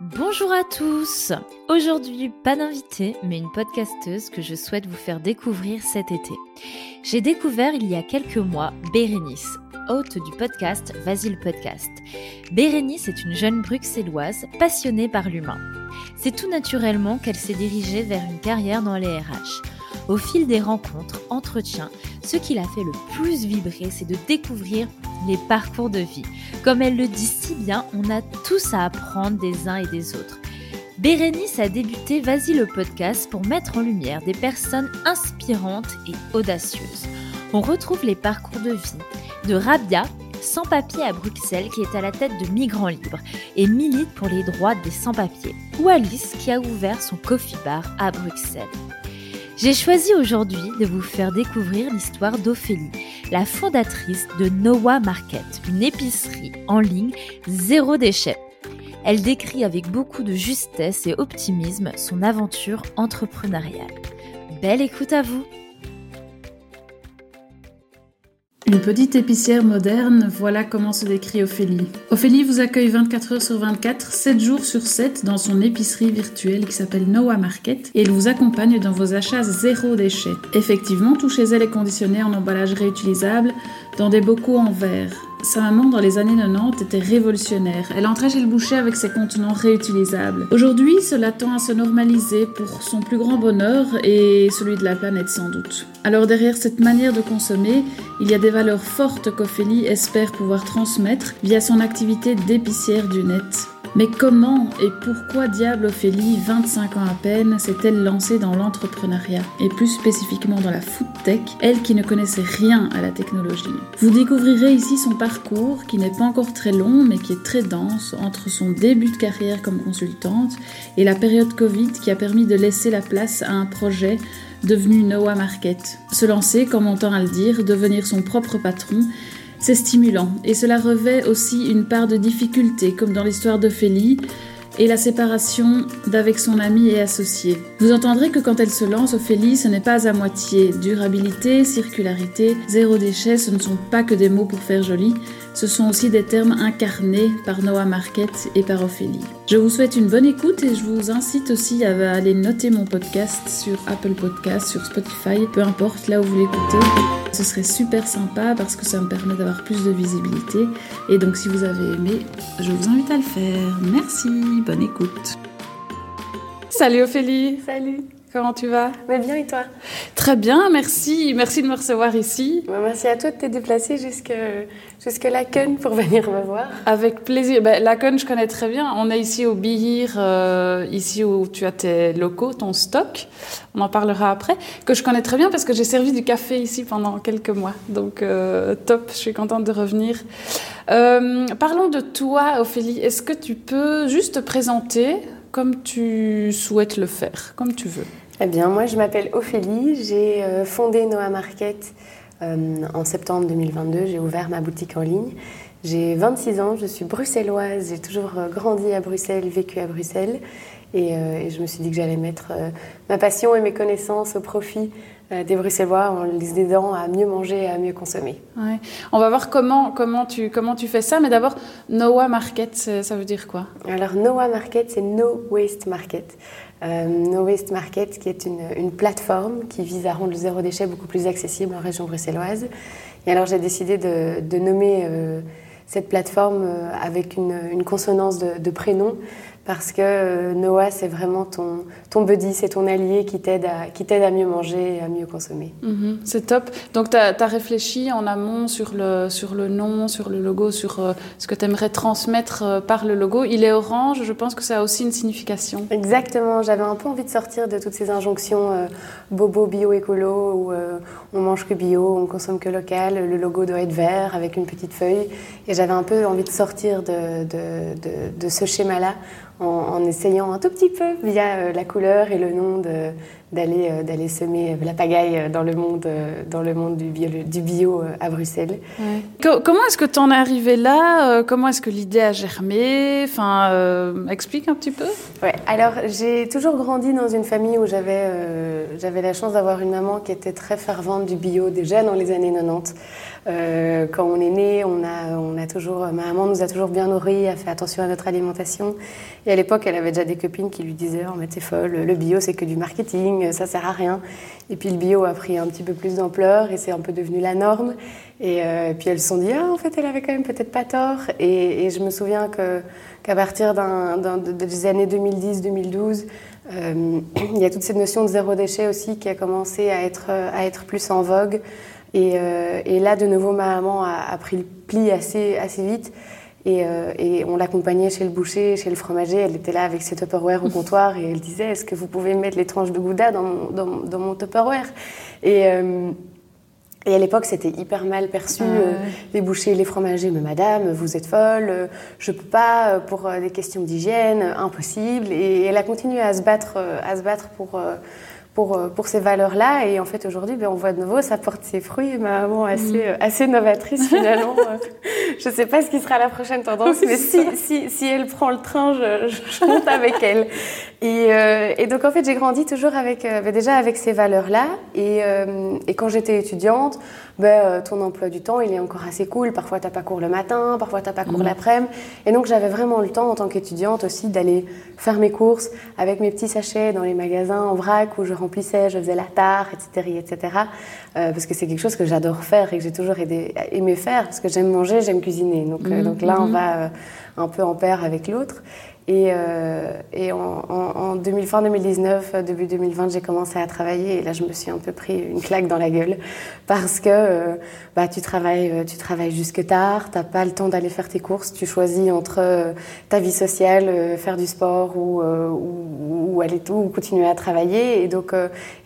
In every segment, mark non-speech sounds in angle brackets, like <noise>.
Bonjour à tous Aujourd'hui, pas d'invité, mais une podcasteuse que je souhaite vous faire découvrir cet été. J'ai découvert il y a quelques mois Bérénice, hôte du podcast Vas-y le podcast. Bérénice est une jeune bruxelloise passionnée par l'humain. C'est tout naturellement qu'elle s'est dirigée vers une carrière dans les RH. Au fil des rencontres, entretiens, ce qui l'a fait le plus vibrer, c'est de découvrir les parcours de vie. Comme elle le dit si bien, on a tous à apprendre des uns et des autres. Bérénice a débuté Vas-y le podcast pour mettre en lumière des personnes inspirantes et audacieuses. On retrouve les parcours de vie de Rabia, sans papier à Bruxelles, qui est à la tête de Migrants Libres et milite pour les droits des sans-papiers, ou Alice, qui a ouvert son coffee bar à Bruxelles. J'ai choisi aujourd'hui de vous faire découvrir l'histoire d'Ophélie, la fondatrice de Noah Market, une épicerie en ligne zéro déchet. Elle décrit avec beaucoup de justesse et optimisme son aventure entrepreneuriale. Belle écoute à vous Une petite épicière moderne, voilà comment se décrit Ophélie. Ophélie vous accueille 24 heures sur 24, 7 jours sur 7 dans son épicerie virtuelle qui s'appelle Noah Market et elle vous accompagne dans vos achats zéro déchet. Effectivement, tout chez elle est conditionné en emballage réutilisable dans des bocaux en verre. Sa maman, dans les années 90, était révolutionnaire. Elle entrait chez le boucher avec ses contenants réutilisables. Aujourd'hui, cela tend à se normaliser pour son plus grand bonheur et celui de la planète sans doute. Alors derrière cette manière de consommer, il y a des valeurs fortes qu'Ophélie espère pouvoir transmettre via son activité d'épicière du net. Mais comment et pourquoi diable Ophélie, 25 ans à peine, s'est-elle lancée dans l'entrepreneuriat? Et plus spécifiquement dans la food tech, elle qui ne connaissait rien à la technologie Vous découvrirez ici son parcours qui n'est pas encore très long mais qui est très dense entre son début de carrière comme consultante et la période Covid qui a permis de laisser la place à un projet devenu Noah Market. Se lancer, comme on tend à le dire, devenir son propre patron c'est stimulant et cela revêt aussi une part de difficulté, comme dans l'histoire d'Ophélie et la séparation d'avec son ami et associé. Vous entendrez que quand elle se lance, Ophélie, ce n'est pas à moitié. Durabilité, circularité, zéro déchet, ce ne sont pas que des mots pour faire joli, ce sont aussi des termes incarnés par Noah Marquette et par Ophélie. Je vous souhaite une bonne écoute et je vous incite aussi à aller noter mon podcast sur Apple Podcast, sur Spotify, peu importe là où vous l'écoutez. Ce serait super sympa parce que ça me permet d'avoir plus de visibilité. Et donc si vous avez aimé, je vous invite à le faire. Merci, bonne écoute. Salut Ophélie. Salut. Comment tu vas? Mais bien et toi? Très bien, merci. Merci de me recevoir ici. Bah, merci à toi de t'être déplacé jusque, jusque Laken pour <laughs> venir me voir. Avec plaisir. Laken, je connais très bien. On est ici au Bihir, euh, ici où tu as tes locaux, ton stock. On en parlera après. Que je connais très bien parce que j'ai servi du café ici pendant quelques mois. Donc, euh, top, je suis contente de revenir. Euh, parlons de toi, Ophélie. Est-ce que tu peux juste te présenter comme tu souhaites le faire, comme tu veux? Eh bien, moi, je m'appelle Ophélie. J'ai euh, fondé Noah Market euh, en septembre 2022. J'ai ouvert ma boutique en ligne. J'ai 26 ans, je suis bruxelloise. J'ai toujours euh, grandi à Bruxelles, vécu à Bruxelles. Et, je me suis dit que j'allais mettre ma passion et mes connaissances au profit des Bruxellois en les aidant à mieux manger et à mieux consommer. Ouais. On va voir comment, comment, tu, comment tu fais ça. Mais d'abord, Noah Market, ça veut dire quoi? Alors, Noah Market, c'est No Waste Market. Euh, no Waste Market, qui est une, plateforme qui vise à rendre le zéro déchet beaucoup plus accessible en région bruxelloise. Et alors j'ai décidé de, nommer euh, cette plateforme euh, avec une, consonance de, de prénom parce que euh, Noah, c'est vraiment ton, ton buddy, c'est ton allié qui t'aide à, à mieux manger et à mieux consommer. Mhm, c'est top. Donc, tu as, réfléchi en amont sur le, sur le nom, sur le logo, sur euh, ce que tu aimerais transmettre euh, par le logo. Il est orange, je pense que ça a aussi une signification. Exactement. J'avais un peu envie de sortir de toutes ces injonctions bobo, bio, écolo, où on mange que bio, on consomme que local, le logo doit être vert avec une petite feuille. Et j'avais un peu envie de sortir de, de, de, de ce schéma-là en, essayant un tout petit peu via euh, la couleur et le nom d'aller euh, d'aller semer la pagaille dans le monde dans le monde du bio, du bio à Bruxelles. Comment est-ce que tu en es arrivé là Comment est-ce que l'idée a germé? Enfin, explique un petit peu. Ouais. Alors j'ai toujours grandi dans une famille où j'avais j'avais la chance d'avoir une maman qui était très fervente du bio déjà dans les années 90. Euh, quand on est né, on a, on a toujours, ma maman nous a toujours bien nourris, a fait attention à notre alimentation. Et à l'époque, elle avait déjà des copines qui lui disaient Oh, mais t'es folle, le bio, c'est que du marketing, ça sert à rien. Et puis le bio a pris un petit peu plus d'ampleur et c'est un peu devenu la norme. Et, euh, puis elles se sont dit Ah, en fait, elle avait quand même peut-être pas tort. Et, je me souviens qu'à partir des années 2010-2012, euh, <clears throat> il y a toute cette notion de zéro déchet aussi qui a commencé à être, à être plus en vogue. Et, euh, là, de nouveau, ma maman a, pris le pli assez, assez vite. Et, euh, et on l'accompagnait chez le boucher, chez le fromager. Elle était là avec ses Tupperware au comptoir et elle disait Est-ce que vous pouvez mettre les tranches de Gouda dans mon, dans, dans mon Tupperware? Et, euh, et à l'époque, c'était hyper mal perçu. les bouchers, les fromagers, mais madame, vous êtes folle, je peux pas, pour des questions d'hygiène, impossible. Et elle a continué à se battre, à se battre pour pour, euh, pour ces valeurs-là. Et en fait, aujourd'hui, ben, on voit de nouveau, ça porte ses fruits. Ma maman assez, mm. euh, assez novatrice finalement. <laughs> je ne sais pas ce qui sera la prochaine tendance, mais si, si, si, elle prend le train, je, je monte avec elle. Et, euh, et, donc, en fait, j'ai grandi toujours avec, ben, déjà avec ces valeurs-là. Et, et quand j'étais étudiante, ben, ton emploi du temps, il est encore assez cool. Parfois, tu n'as pas cours le matin, parfois, tu n'as pas cours mm. l'après-midi. Et donc, j'avais vraiment le temps, en tant qu'étudiante aussi, d'aller faire mes courses avec mes petits sachets dans les magasins en vrac où je remplissais, je faisais la tare, etc. etc. Euh, parce que c'est quelque chose que j'adore faire et que j'ai toujours aimé faire parce que j'aime manger, j'aime cuisiner. Donc, euh, mhm, donc là, on mhm. va euh, un peu en paire avec l'autre. Et, et en, en, 2000, fin 2019, début 2020, j'ai commencé à travailler et là, je me suis un peu pris une claque dans la gueule parce que bah, tu travailles, tu travailles jusque tard, tu n'as pas le temps d'aller faire tes courses, tu choisis entre ta vie sociale, faire du sport ou, ou, ou, aller tout, ou continuer à travailler. Et donc,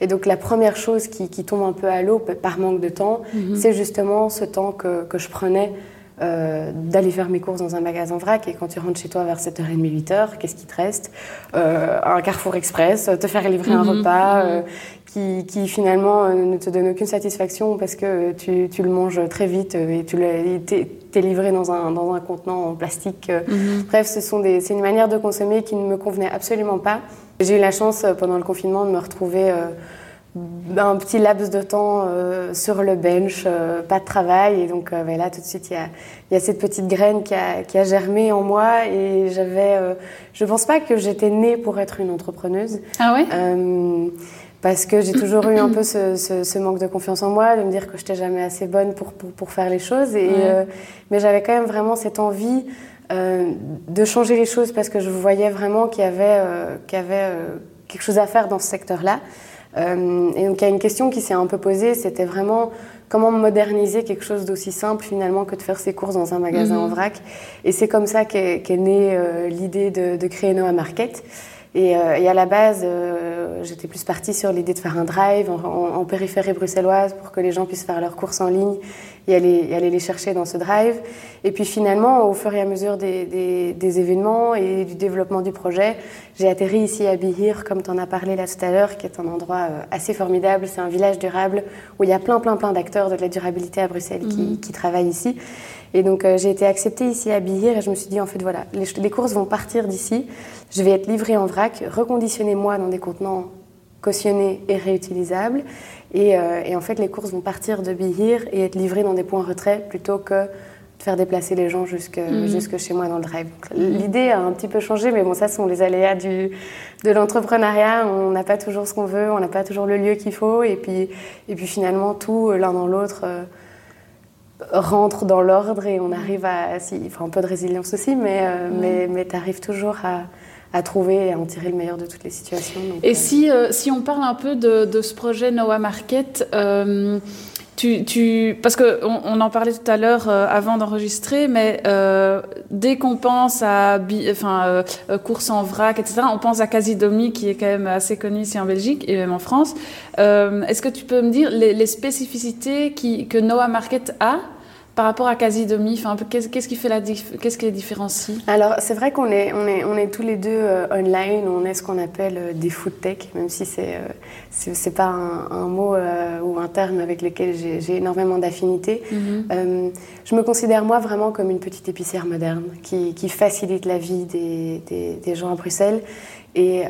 et donc la première chose qui, qui tombe un peu à l'eau par manque de temps, mhm. c'est justement ce temps que, que je prenais euh, d'aller faire mes courses dans un magasin vrac et quand tu rentres chez toi vers 7h30, 8h, qu'est-ce qui te reste euh, Un Carrefour Express, te faire livrer un mhm. repas mhm. Euh, qui, qui, finalement ne te donne aucune satisfaction parce que tu, tu le manges très vite et tu es livré dans un, dans un contenant en plastique. Bref, ce sont des, c'est une manière de consommer qui ne me convenait absolument pas. J'ai eu la chance pendant le confinement de me retrouver un petit laps de temps euh, sur le bench, euh, pas de travail. Et donc euh, là, tout de suite, il y a, y a, cette petite graine qui a, qui a germé en moi. Et j'avais. je pense pas que j'étais née pour être une entrepreneuse. Ah ouais? Parce que j'ai toujours eu un peu ce, ce, ce, manque de confiance en moi, de me dire que je n'étais jamais assez bonne pour, pour, pour, faire les choses. Et, mais j'avais quand même vraiment cette envie de changer les choses parce que je voyais vraiment qu'il y avait, qu'il y avait quelque chose à faire dans ce secteur-là. Euh, et donc il y a une question qui s'est un peu posée, c'était vraiment comment moderniser quelque chose d'aussi simple finalement que de faire ses courses dans un magasin mhm. en vrac. Et c'est comme ça qu'est née euh, l'idée de, de, créer Noah Market. Et, euh, et, à la base, euh, j'étais plus partie sur l'idée de faire un drive en, en, périphérie bruxelloise pour que les gens puissent faire leurs courses en ligne et aller, aller, les chercher dans ce drive. Et puis finalement, au fur et à mesure des, des, des événements et du développement du projet, j'ai atterri ici à Bihir, comme tu en as parlé là tout à l'heure, qui est un endroit euh, assez formidable. C'est un village durable où il y a plein, plein, plein d'acteurs de la durabilité à Bruxelles qui, mhm. qui travaillent ici. Et donc euh, j'ai été acceptée ici à Bihir et je me suis dit en fait voilà, les, les courses vont partir d'ici, je vais être livrée en vrac, reconditionnée moi dans des contenants cautionnés et réutilisables. Et, euh, et, en fait les courses vont partir de Bihir et être livrées dans des points retrait plutôt que de faire déplacer les gens jusque, mhm. jusque chez moi dans le drive. L'idée a un petit peu changé, mais bon, ça, ce sont les aléas du, de l'entrepreneuriat. On n'a pas toujours ce qu'on veut, on n'a pas toujours le lieu qu'il faut. Et puis, et puis finalement, tout, l'un dans l'autre, euh, rentre dans l'ordre et on arrive à. Si, enfin, un peu de résilience aussi, mais, euh, mais, mais tu arrives toujours à, à, trouver et à en tirer le meilleur de toutes les situations. et euh, si, euh, si on parle un peu de, de ce projet Noah Market, tu, tu, parce qu'on on en parlait tout à l'heure avant d'enregistrer, mais euh, dès qu'on pense à enfin, euh, course en vrac, etc., on pense à Casidomi, qui est quand même assez connu ici en Belgique et même en France. Euh, Est-ce que tu peux me dire les, les spécificités qui, que Noah Market a par rapport à Casidomi enfin, Qu'est-ce qui fait la qu'est-ce qui les différencie? Alors c'est vrai qu'on est, on est, on est tous les deux euh, online, on est ce qu'on appelle euh, des food tech, même si c'est euh, c'est pas un, mot ou un terme avec lequel j'ai énormément d'affinité. Mhm. je me considère moi vraiment comme une petite épicière moderne qui, qui facilite la vie des, des, des, gens à Bruxelles. Et,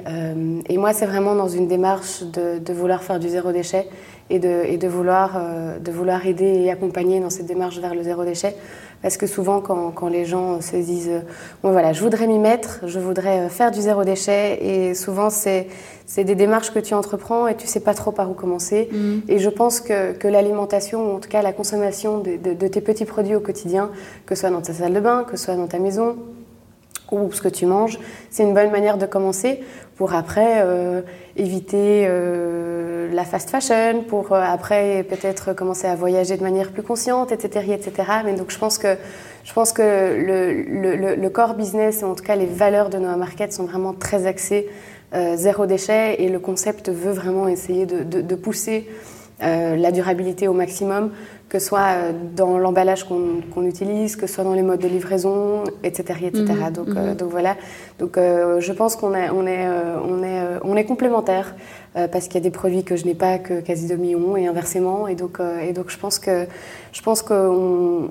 et moi c'est vraiment dans une démarche de, de vouloir faire du zéro déchet et de, et de vouloir, euh, de vouloir aider et accompagner dans cette démarche vers le zéro déchet. Parce que souvent, quand, quand les gens se disent euh, bon, voilà, je voudrais m'y mettre, je voudrais euh, faire du zéro déchet, et souvent, c'est des démarches que tu entreprends et tu sais pas trop par où commencer. Mm. Et je pense que, que l'alimentation, ou en tout cas la consommation de, de, de tes petits produits au quotidien, que ce soit dans ta salle de bain, que ce soit dans ta maison, ou ce que tu manges, c'est une bonne manière de commencer pour après euh, éviter euh, la fast fashion, pour euh, après peut-être commencer à voyager de manière plus consciente, etc., etc. Mais donc je pense que je pense que le, le, le core business, en tout cas les valeurs de Noah Market, sont vraiment très axées zéro déchet et le concept veut vraiment essayer de, de pousser euh, la durabilité au maximum, que ce soit euh, dans l'emballage qu'on utilise, que ce soit dans les modes de livraison, etc. etc. Mhm, donc, mhm. euh, donc voilà. Donc euh, je pense qu'on est, on est, on est, on est complémentaires parce qu'il y a des produits que je n'ai pas que Casidomi ont et inversement. Et donc, et donc je pense que je pense qu'on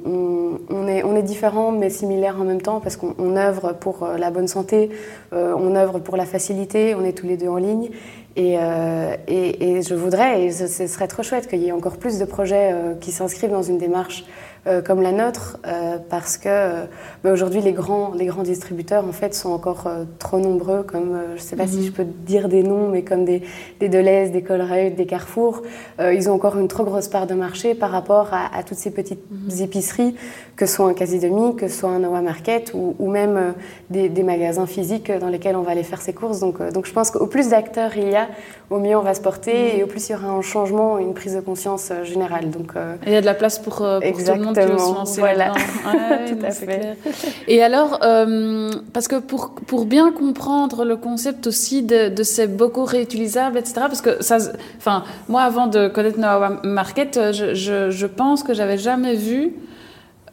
on, on est, on est différents mais similaires en même temps parce qu'on on œuvre pour la bonne santé, on œuvre pour la facilité, on est tous les deux en ligne. Et, euh, et, je voudrais, et ce, ce serait trop chouette qu'il y ait encore plus de projets euh, qui s'inscrivent dans une démarche euh, comme la nôtre, euh, parce que euh, bah, aujourd'hui les grands, les grands distributeurs en fait sont encore trop nombreux, comme je ne sais pas si je peux dire des noms, mais comme des, des Deleuze, des Colruyt, des Carrefour, ils ont encore une trop grosse part de marché par rapport à, à toutes ces petites épiceries, que ce soit un Casidomi, que ce soit un Noah Market ou, ou même des, des magasins physiques dans lesquels on va aller faire ses courses. Donc, donc je pense qu'au plus d'acteurs il y a, au mieux on va se porter et au plus il y aura un changement, une prise de conscience générale. Donc, il y a de la place pour, pour tout le monde qui veut se Exactement, lancer voilà. <laughs> Ouais, Tout à fait. clair. Et alors, euh, parce que pour, pour bien comprendre le concept aussi de, de ces bocaux réutilisables, etc., parce que ça, enfin, moi, avant de connaître Noah Market, je, je, je pense que j'avais jamais vu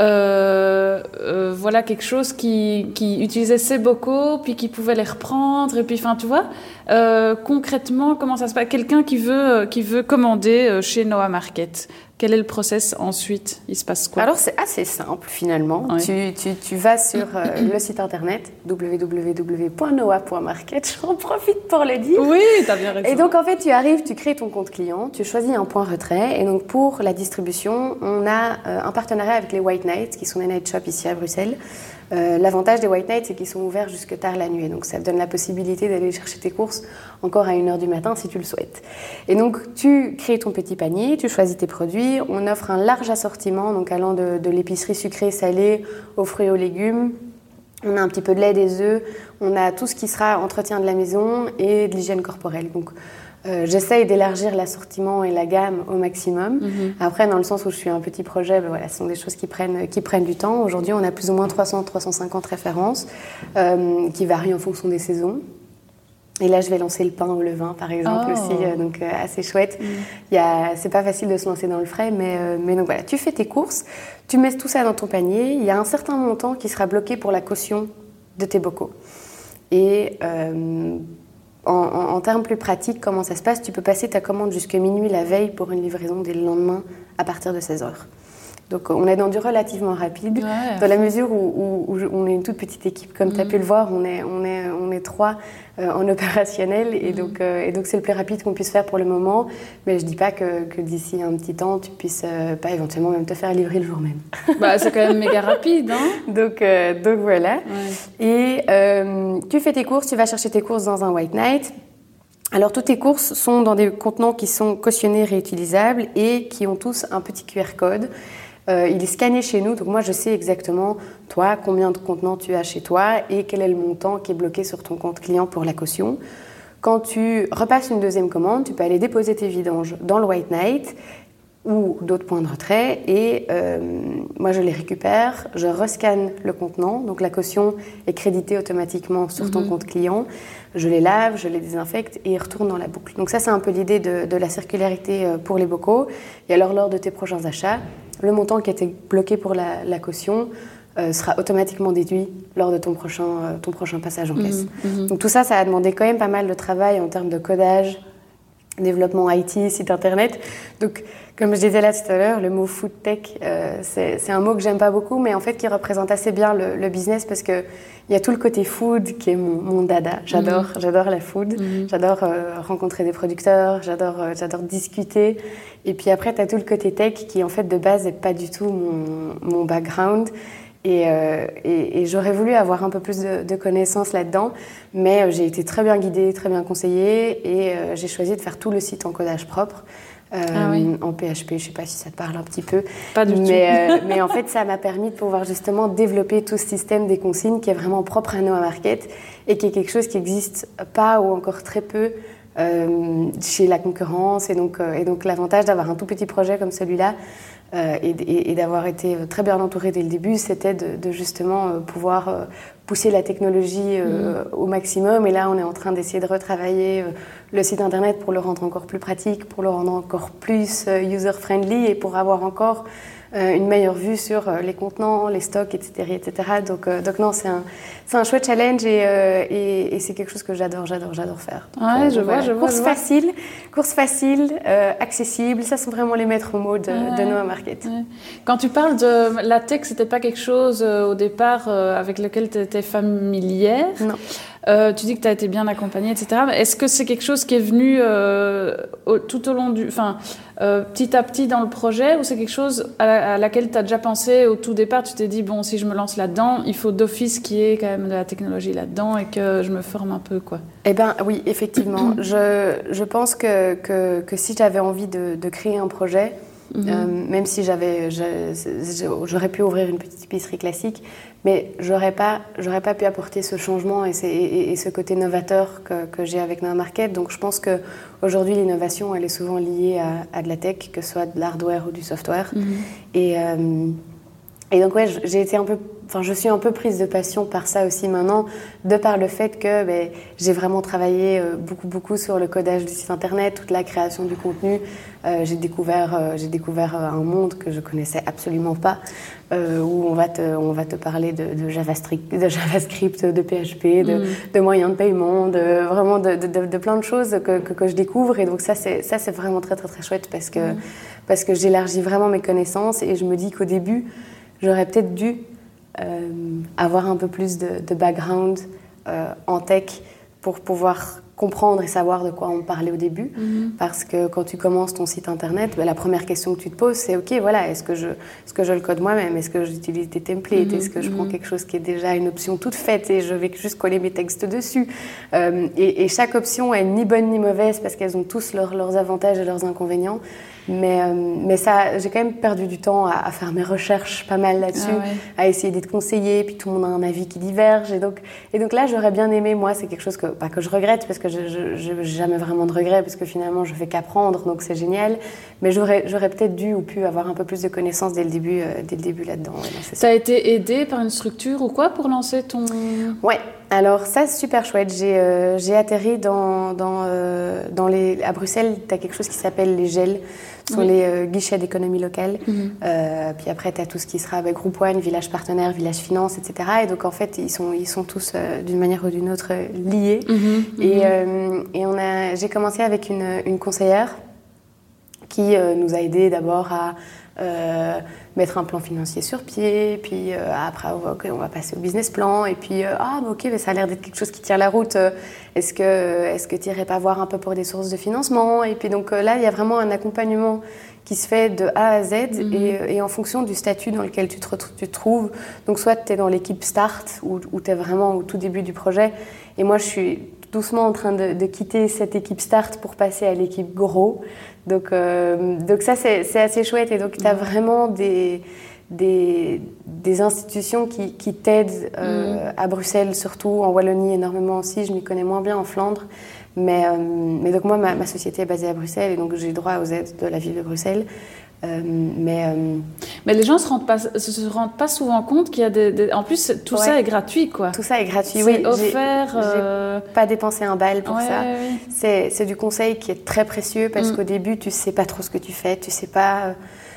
euh, euh, voilà quelque chose qui, qui utilisait ces bocaux puis qui pouvait les reprendre et puis enfin tu vois euh, concrètement comment ça se passe? Quelqu'un qui veut qui veut commander chez Noah Market quel est le process ensuite? Il se passe quoi? Alors c'est assez simple finalement. Ouais. Tu, tu, tu vas sur euh, <clears throat> le site internet www.noa.market, <laughs> j'en profite pour le dire. oui t'as bien raison Et donc en fait tu arrives, tu crées ton compte client, tu choisis un point retrait et donc pour la distribution on a euh, un partenariat avec les White Nights qui sont des night shops ici à Bruxelles. Euh, L'avantage des White Nights c'est qu'ils sont ouverts jusque tard la nuit donc ça te donne la possibilité d'aller chercher tes courses encore à 1h du matin si tu le souhaites. Et donc tu crées ton petit panier, tu choisis tes produits, on offre un large assortiment donc allant de, l'épicerie sucrée salée aux fruits et aux légumes, on a un petit peu de lait, des œufs, on a tout ce qui sera entretien de la maison et de l'hygiène corporelle. Donc, euh, j'essaye d'élargir l'assortiment et la gamme au maximum. Après, dans le sens où je suis un petit projet, ben voilà, ce sont des choses qui prennent, qui prennent du temps. Aujourd'hui, on a plus ou moins 300-350 références euh, qui varient en fonction des saisons. Et là, je vais lancer le pain ou le vin, par exemple, Oh. aussi, euh, donc euh, assez chouette. A, c'est pas facile de se lancer dans le frais, mais, euh, mais donc voilà, tu fais tes courses, tu mets tout ça dans ton panier. Il y a un certain montant qui sera bloqué pour la caution de tes bocaux. Et en, en- en termes plus pratiques, comment ça se passe Tu peux passer ta commande jusqu'à minuit la veille pour une livraison dès le lendemain à partir de 16 heures. Donc on est dans du relativement rapide, Ouais. dans la mesure où, où- où je- on est une toute petite équipe. Comme tu as pu le voir, on est, on est, on est trois en opérationnel et donc euh, et donc c'est le plus rapide qu'on puisse faire pour le moment. Mais je dis pas que, que d'ici un petit temps, tu puisses euh, pas éventuellement même te faire livrer le jour même. <laughs> bah c'est quand même méga rapide hein <laughs> donc, euh, donc voilà. Ouais. Et euh, tu fais tes courses, tu vas chercher tes courses dans un White Night. Alors toutes tes courses sont dans des contenants qui sont cautionnés, réutilisables et qui ont tous un petit QR code. Euh, il est scanné chez nous, donc moi je sais exactement, toi, combien de contenants tu as chez toi et quel est le montant qui est bloqué sur ton compte client pour la caution. Quand tu repasses une deuxième commande, tu peux aller déposer tes vidanges dans le White Night ou d'autres points de retrait et euh, moi je les récupère, je rescanne le contenant, donc la caution est créditée automatiquement sur ton compte client, je les lave, je les désinfecte et ils retournent dans la boucle. Donc ça c'est un peu l'idée de, de la circularité euh, pour les bocaux. Et alors lors de tes prochains achats, le montant qui était bloqué pour la, la caution euh, sera automatiquement déduit lors de ton prochain, euh, ton prochain passage en caisse. Donc tout ça, ça a demandé quand même pas mal de travail en termes de codage, développement IT, site internet. Donc Comme je disais là tout à l'heure, le mot food tech, euh, c'est un mot que j'aime pas beaucoup, mais en fait qui représente assez bien le, business parce que il y a tout le côté food qui est mon, dada. J'adore, mhm. j'adore la food, mhm. j'adore euh, rencontrer des producteurs, j'adore, euh, j'adore discuter. Et puis après, tu as tout le côté tech qui en fait de base n'est pas du tout mon, mon background. Et, et, j'aurais voulu avoir un peu plus de, de connaissances là-dedans, mais j'ai été très bien guidée, très bien conseillée, et j'ai choisi de faire tout le site en codage propre. Ah euh, en PHP. Je ne sais pas si ça te parle un petit peu. Pas du mais, tout. Euh, <laughs> mais en fait, ça m'a permis de pouvoir justement développer tout ce système des consignes qui est vraiment propre à Noah Market et qui est quelque chose qui n'existe pas ou encore très peu euh, chez la concurrence. Et donc, et donc l'avantage d'avoir un tout petit projet comme celui-là et, d'avoir été très bien entouré dès le début, c'était de, justement pouvoir pousser la technologie mm. au maximum. Et là, on est en train d'essayer de retravailler le site internet pour le rendre encore plus pratique, pour le rendre encore plus euh, user-friendly et pour avoir encore euh, une meilleure vue sur euh, les contenants, les stocks, etc. etc. Donc, donc non, c'est un, un chouette challenge et, et, c'est quelque chose que j'adore, j'adore, j'adore faire. Ouais, je, vois, je vois, course facile, course facile, accessible, ça sont vraiment les maîtres mots de, de Noah Market. Quand tu parles de la tech, c'était pas quelque chose au départ avec lequel tu étais familière Non. Euh, tu dis que tu as été bien accompagnée, etc. Est-ce que c'est quelque chose qui est venu euh, tout au long du. Enfin, euh, petit à petit dans le projet ou c'est quelque chose à, laquelle tu as déjà pensé au tout départ? Tu t'es dit, bon, si je me lance là-dedans, il faut d'office qu'il y ait quand même de la technologie là-dedans et que je me forme un peu, quoi. Eh bien, oui, effectivement. <clears throat> je, je, pense que, que, que si j'avais envie de, de, créer un projet, mhm. même si j'avais, j'aurais pu ouvrir une petite épicerie classique, mais j'aurais pas, j'aurais pas pu apporter ce changement et, et, ce côté novateur que, que j'ai avec Nova Market. Donc je pense qu'aujourd'hui, l'innovation, elle est souvent liée à, à, de la tech, que ce soit de l'hardware ou du software. Mhm. Et, euh, et donc, ouais, j'ai été un peu, enfin, je suis un peu prise de passion par ça aussi maintenant, de par le fait que ben, j'ai vraiment travaillé euh, beaucoup, beaucoup sur le codage du site internet, toute la création du contenu. Euh, j'ai découvert, euh, j'ai découvert un monde que je connaissais absolument pas, où on va te, on va te parler de, de JavaScript, de, JavaScript, de PHP, de, mm. de, moyens de paiement, de vraiment de, de plein de choses que, que, je découvre. Et donc ça, c'est, ça, c'est vraiment très, très, très chouette parce que, mm. parce que j'élargis vraiment mes connaissances et je me dis qu'au début, j'aurais peut-être dû euh, avoir un peu plus de, background euh, en tech pour pouvoir comprendre et savoir de quoi on parlait au début. Mhm. Parce que quand tu commences ton site internet, ben, la première question que tu te poses, c'est OK, voilà, est-ce que, je, est -ce que je le code moi-même? Est-ce que j'utilise des templates? Mhm. Est-ce que je prends mhm. quelque chose qui est déjà une option toute faite et je vais juste coller mes textes dessus? Euh, et, chaque option est ni bonne ni mauvaise parce qu'elles ont tous leurs avantages et leurs inconvénients. Mais, euh, mais ça, j'ai quand même perdu du temps à, faire mes recherches pas mal là-dessus, ah à essayer d'être conseillée, puis tout le monde a un avis qui diverge. Et donc, et donc là, j'aurais bien aimé, moi, c'est quelque chose que, pas que je regrette, parce que je n'ai jamais vraiment de regrets, parce que finalement, je fais qu'apprendre, donc c'est génial. Mais j'aurais, peut-être dû ou pu avoir un peu plus de connaissances dès le début, euh, dès le début là-dedans. ça a été aidé par une structure ou quoi pour lancer ton... Ouais, alors ça, c'est super chouette. J'ai euh, atterri dans, dans, dans les... À Bruxelles, tu as quelque chose qui s'appelle les GEL sont les euh, guichets d'économie locale. Mhm. Euh, puis après, tu as tout ce qui sera avec Groupe One, Village Partenaire, Village Finance, etc. Et donc, en fait, ils sont, ils sont tous, euh, d'une manière ou d'une autre, liés. Mhm. Et, mhm. et on a, j'ai commencé avec une, une conseillère qui nous a aidés d'abord à mettre un plan financier sur pied, puis euh, après on va passer au business plan, et puis euh, ah ok, mais ça a l'air d'être quelque chose qui tient la route. Euh, est-ce que est-ce que tu irais pas voir un peu pour des sources de financement? Et puis donc là, il y a vraiment un accompagnement qui se fait de A à Z mhm. et, en fonction du statut dans lequel tu te, tu trouves. Donc soit tu es dans l'équipe Start ou, tu es vraiment au tout début du projet. Et moi, je suis doucement en train de, de quitter cette équipe Start pour passer à l'équipe Gros. Donc, euh, donc ça, c'est assez chouette. Et donc, tu as vraiment des, des, des institutions qui, qui t'aident euh, mm. à Bruxelles, surtout en Wallonie énormément aussi. Je m'y connais moins bien en Flandre. Mais, euh, mais donc, moi, ma, ma, société est basée à Bruxelles et donc j'ai droit aux aides de la ville de Bruxelles. Euh, mais, euh, mais les gens se rendent pas, se rendent pas souvent compte qu'il y a des, En plus, tout ça est gratuit, quoi. Tout ça est gratuit, oui. offert. Euh, pas dépensé un bal pour ça. C'est du conseil qui est très précieux parce mm. qu'au début, tu sais pas trop ce que tu fais, tu sais pas.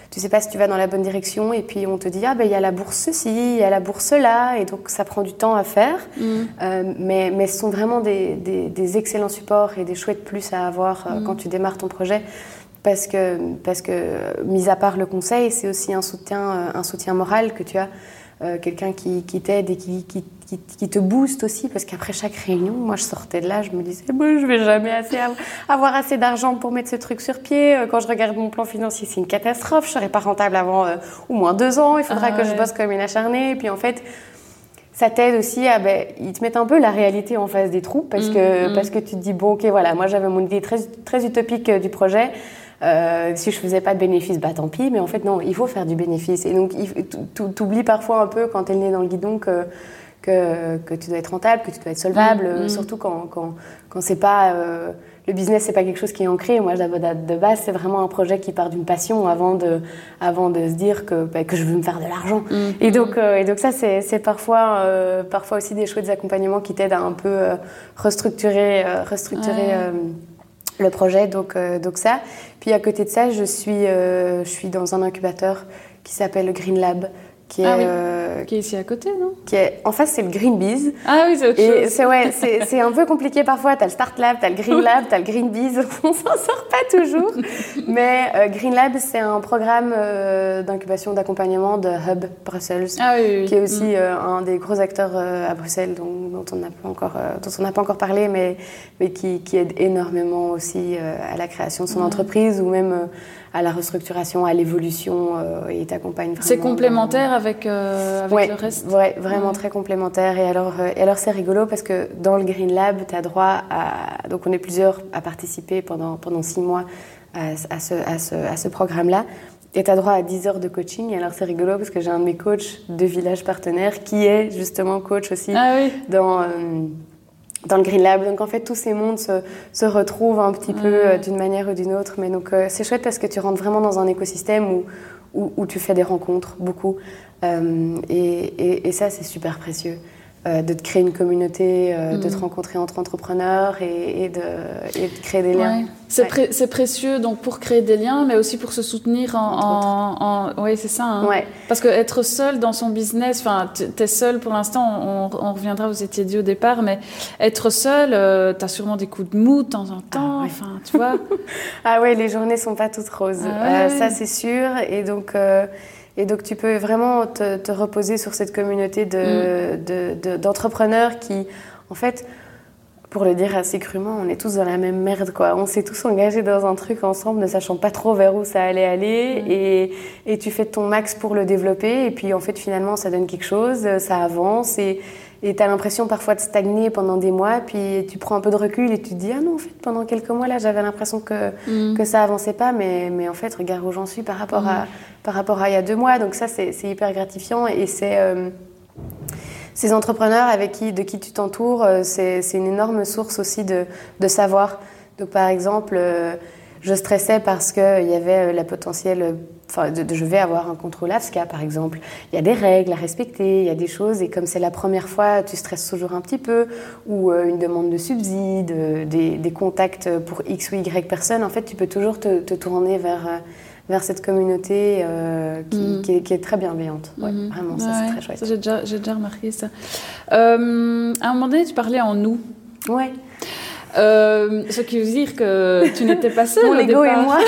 Tu sais pas si tu vas dans la bonne direction et puis on te dit ah ben il y a la bourse ceci, il y a la bourse là et donc ça prend du temps à faire. Mm. mais, mais ce sont vraiment des, des, excellents supports et des chouettes plus à avoir mm. quand tu démarres ton projet parce que, parce que, mis à part le conseil, c'est aussi un soutien, un soutien moral que tu as, quelqu'un qui, qui t'aide et qui, qui, qui, te booste aussi, parce qu'après chaque réunion, moi je sortais de là, je me disais, bon, je vais jamais assez avoir assez d'argent pour mettre ce truc sur pied. Euh, quand je regarde mon plan financier, c'est une catastrophe, je serai pas rentable avant euh, au moins deux ans, il faudra ah que je bosse comme une acharnée. Et puis en fait, ça t'aide aussi à, ben, ils te mettent un peu la réalité en face des trous, parce, que, mmh, mmh. parce que tu te dis, bon, ok, voilà, moi j'avais mon idée très, très utopique euh, du projet. Euh, si je faisais pas de bénéfice, bah tant pis. Mais en fait, non, il faut faire du bénéfice. Et donc, tu oublies parfois un peu quand tu es né dans le guidon que que, tu dois être rentable, que tu dois être solvable, mm, mm. surtout quand, quand, quand c'est pas. Euh, le business, c'est pas quelque chose qui est ancré. Moi, de base, c'est vraiment un projet qui part d'une passion avant de, avant de se dire que, bah, que je veux me faire de l'argent. Mm, et, donc, euh, et donc, ça, c'est parfois, euh, parfois aussi des chouettes accompagnements qui t'aident à un peu restructurer, restructurer le projet. Donc, donc, ça. Puis à côté de ça, je suis, je suis dans un incubateur qui s'appelle Green Lab qui ah est, euh, qui est ici à côté, non? qui est, En face, c'est le Green Bees. Ah oui, c'est autre et C'est ouais, <laughs> c'est un peu compliqué parfois. Tu as le Start Lab, tu as le Green Lab, tu as le Green Bees. <laughs> On s'en sort pas toujours. Mais euh, Green Lab, c'est un programme euh, d'incubation, d'accompagnement de Hub Brussels, ah, oui, qui est aussi mm. un des gros acteurs à Bruxelles dont, dont on n'a pas, encore, dont on pas encore parlé, mais, mais qui, qui aide énormément aussi à la création de son entreprise ou même à la restructuration, à l'évolution euh, et t'accompagne vraiment. C'est complémentaire avec, euh, le reste Oui, vraiment très complémentaire. Et alors, euh, et alors c'est rigolo parce que dans le Green Lab, tu as droit à. Donc on est plusieurs à participer pendant, pendant six mois à, ce, à ce, à ce programme-là. Et tu as droit à 10 heures de coaching. Et alors, c'est rigolo parce que j'ai un de mes coachs de village partenaire qui est justement coach aussi ah oui. dans, dans le Green Lab. Donc en fait, tous ces mondes se, se retrouvent un petit peu euh, d'une manière ou d'une autre. Mais donc euh, c'est chouette parce que tu rentres vraiment dans un écosystème où, où, où tu fais des rencontres, beaucoup. Euh, et, et, et, ça, c'est super précieux. Euh, de te créer une communauté, euh, de te mm. rencontrer entre entrepreneurs et, de, et de, créer des liens. C'est précieux donc pour créer des liens, mais aussi pour se soutenir en. en, Oui, c'est ça. Hein. Ouais. Parce que être seul dans son business, enfin, tu es seul pour l'instant, on, on, reviendra, vous étiez dit au départ, mais être seul, euh, tu as sûrement des coups de mou de temps en temps, ah, enfin, tu vois. <laughs> ah ouais, les journées sont pas toutes roses, ah ça c'est sûr. Et donc. Et donc, tu peux vraiment te, reposer sur cette communauté d'entrepreneurs de, de, qui, en fait, pour le dire assez crûment, on est tous dans la même merde, quoi. On s'est tous engagés dans un truc ensemble, ne sachant pas trop vers où ça allait aller. Et, et, tu fais ton max pour le développer. Et puis, en fait, finalement, ça donne quelque chose, ça avance. Et, et tu as l'impression parfois de stagner pendant des mois, puis tu prends un peu de recul et tu te dis Ah non, en fait, pendant quelques mois, là, j'avais l'impression que, mm. que ça avançait pas, mais, mais en fait, regarde où j'en suis par rapport, mm. à, par rapport à il y a deux mois. Donc, ça, c'est hyper gratifiant et c'est. Euh, ces entrepreneurs avec qui, de qui tu t'entoures, euh, c'est une énorme source aussi de, de savoir. Donc, par exemple, euh, je stressais parce qu'il y avait la potentielle Enfin, je vais avoir un contrôle AFSCA, par exemple. Il y a des règles à respecter, il y a des choses, et comme c'est la première fois, tu stresses toujours un petit peu, ou euh, une demande de subside, euh, des, contacts pour X ou Y personnes. En fait, tu peux toujours te, tourner vers, euh, vers cette communauté mm. qui, est, très bienveillante. Mm. Vraiment, ça, c'est très chouette. J'ai déjà, déjà, remarqué ça. à un moment donné, tu parlais en nous. Ouais. ce qui veut dire que tu n'étais pas <laughs> seule Mon ego et moi <laughs>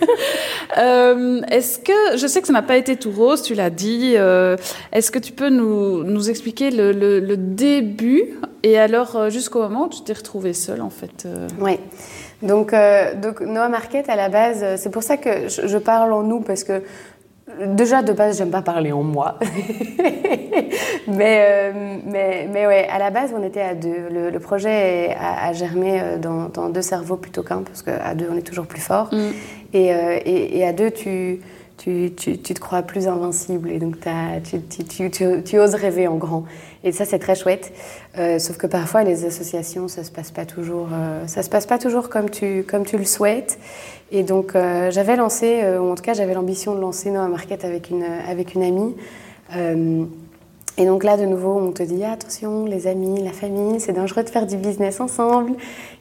<laughs> Euh, est-ce que, je sais que ça n'a pas été tout rose, tu l'as dit, euh, est-ce que tu peux nous, nous expliquer le, le, début et alors euh, jusqu'au moment où tu t'es retrouvée seule en fait Oui. Donc, donc Noah Market à la base, c'est pour ça que je, je, parle en nous parce que Déjà, de base, j'aime pas parler en moi. <laughs> mais, mais, mais ouais, à la base, on était à deux. Le, projet a, germé dans, dans, deux cerveaux plutôt qu'un, parce qu'à deux, on est toujours plus fort. Mm. Euh, et, à deux, tu, tu, tu, tu, te crois plus invincible et donc tu, oses rêver en grand. Et ça, c'est très chouette. Euh, sauf que parfois, les associations, ça se passe pas toujours, euh, ça se passe pas toujours comme tu, comme tu le souhaites. Et donc, j'avais lancé, ou en tout cas, j'avais l'ambition de lancer Noah Market avec une, avec une amie. Et donc là, de nouveau, on te dit attention, les amis, la famille, c'est dangereux de faire du business ensemble.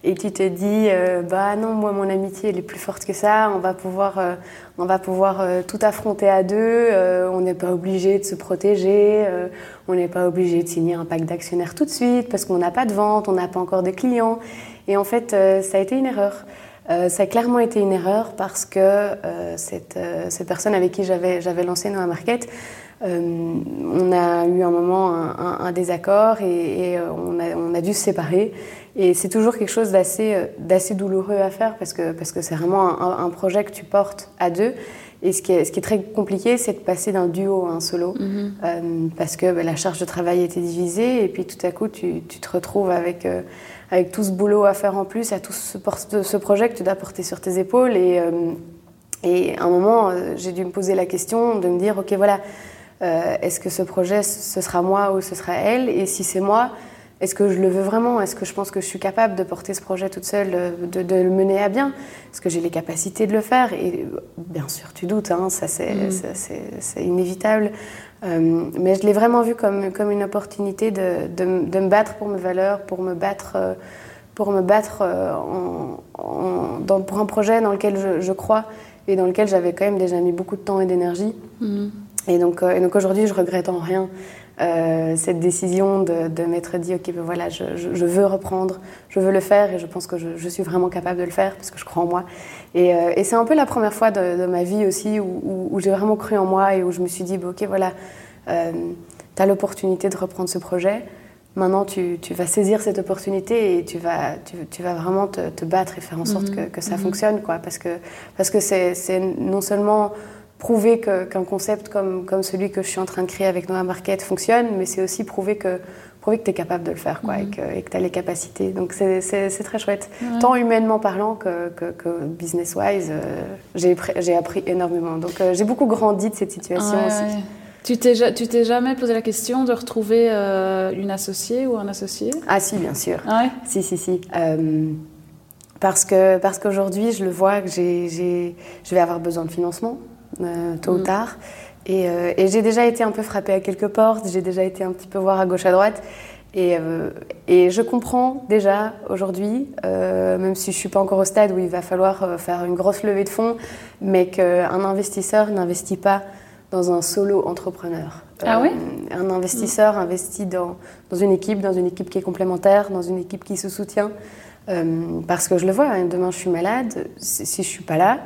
Et tu te dis euh, bah non, moi mon amitié elle est plus forte que ça. On va pouvoir, euh, on va pouvoir euh, tout affronter à deux. on n'est pas obligé de se protéger. on n'est pas obligé de signer un pacte d'actionnaires tout de suite parce qu'on n'a pas de vente, on n'a pas encore de clients. Et en fait, ça a été une erreur. ça a clairement été une erreur parce que cette, cette, personne avec qui j'avais lancé Noah Market on a eu un moment un, désaccord et, euh, on, a, dû se séparer. Et c'est toujours quelque chose d'assez, euh, douloureux à faire parce que, parce que c'est vraiment un, projet que tu portes à deux. Et ce qui est, ce qui est très compliqué, c'est de passer d'un duo à un solo. Mhm. parce que bah, la charge de travail était divisée et puis tout à coup, tu, te retrouves avec, avec tout ce boulot à faire en plus, à tout ce, ce projet que tu dois porter sur tes épaules. Et, et à un moment, j'ai dû me poser la question de me dire, OK, voilà, euh, est-ce que ce projet, ce sera moi ou ce sera elle Et si c'est moi, est-ce que je le veux vraiment Est-ce que je pense que je suis capable de porter ce projet toute seule, euh, de, le mener à bien Est-ce que j'ai les capacités de le faire Et bien sûr, tu doutes, hein, ça mm. c'est inévitable. Euh, mais je l'ai vraiment vu comme, comme une opportunité de, de, me battre pour mes valeurs, pour me battre, pour, me battre dans, pour un projet dans lequel je, crois et dans lequel j'avais quand même déjà mis beaucoup de temps et d'énergie. Mm. Et donc, euh, donc aujourd'hui, je regrette en rien euh, cette décision de, de m'être dit, ok, ben voilà, je, je, veux reprendre, je veux le faire et je pense que je, je, suis vraiment capable de le faire parce que je crois en moi. Et, euh, et c'est un peu la première fois de, de ma vie aussi où, où, j'ai vraiment cru en moi et où je me suis dit, ben, ok, voilà, euh, tu as l'opportunité de reprendre ce projet. Maintenant, tu, tu, vas saisir cette opportunité et tu vas, tu, tu vas vraiment te, te, battre et faire en sorte mhm. que, que, ça mhm. fonctionne, quoi. Parce que parce que c'est non seulement prouver qu'un concept comme, comme celui que je suis en train de créer avec Noah Market fonctionne, mais c'est aussi prouver que, prouver que tu es capable de le faire quoi, et mhm. que tu as les capacités. Donc c'est très chouette, tant humainement parlant que, que, business-wise. Euh, j'ai appris énormément. Donc euh, j'ai beaucoup grandi de cette situation aussi. Tu t'es jamais posé la question de retrouver euh, une associée ou un associé? Ah si, bien sûr. Ah si, si, si. parce que parce qu'aujourd'hui, je le vois que je vais avoir besoin de financement. Euh, tôt ou mm. tard. Euh, et, j'ai déjà été un peu frappée à quelques portes, j'ai déjà été un petit peu voir à gauche, à droite. Et, euh, et je comprends déjà aujourd'hui, même si je ne suis pas encore au stade où il va falloir faire une grosse levée de fonds, mais qu'un investisseur n'investit pas dans un solo entrepreneur. Ah oui Un investisseur investit dans, dans, une équipe, dans une équipe qui est complémentaire, dans une équipe qui se soutient. parce que je le vois, hein, demain je suis malade, si, si je ne suis pas là,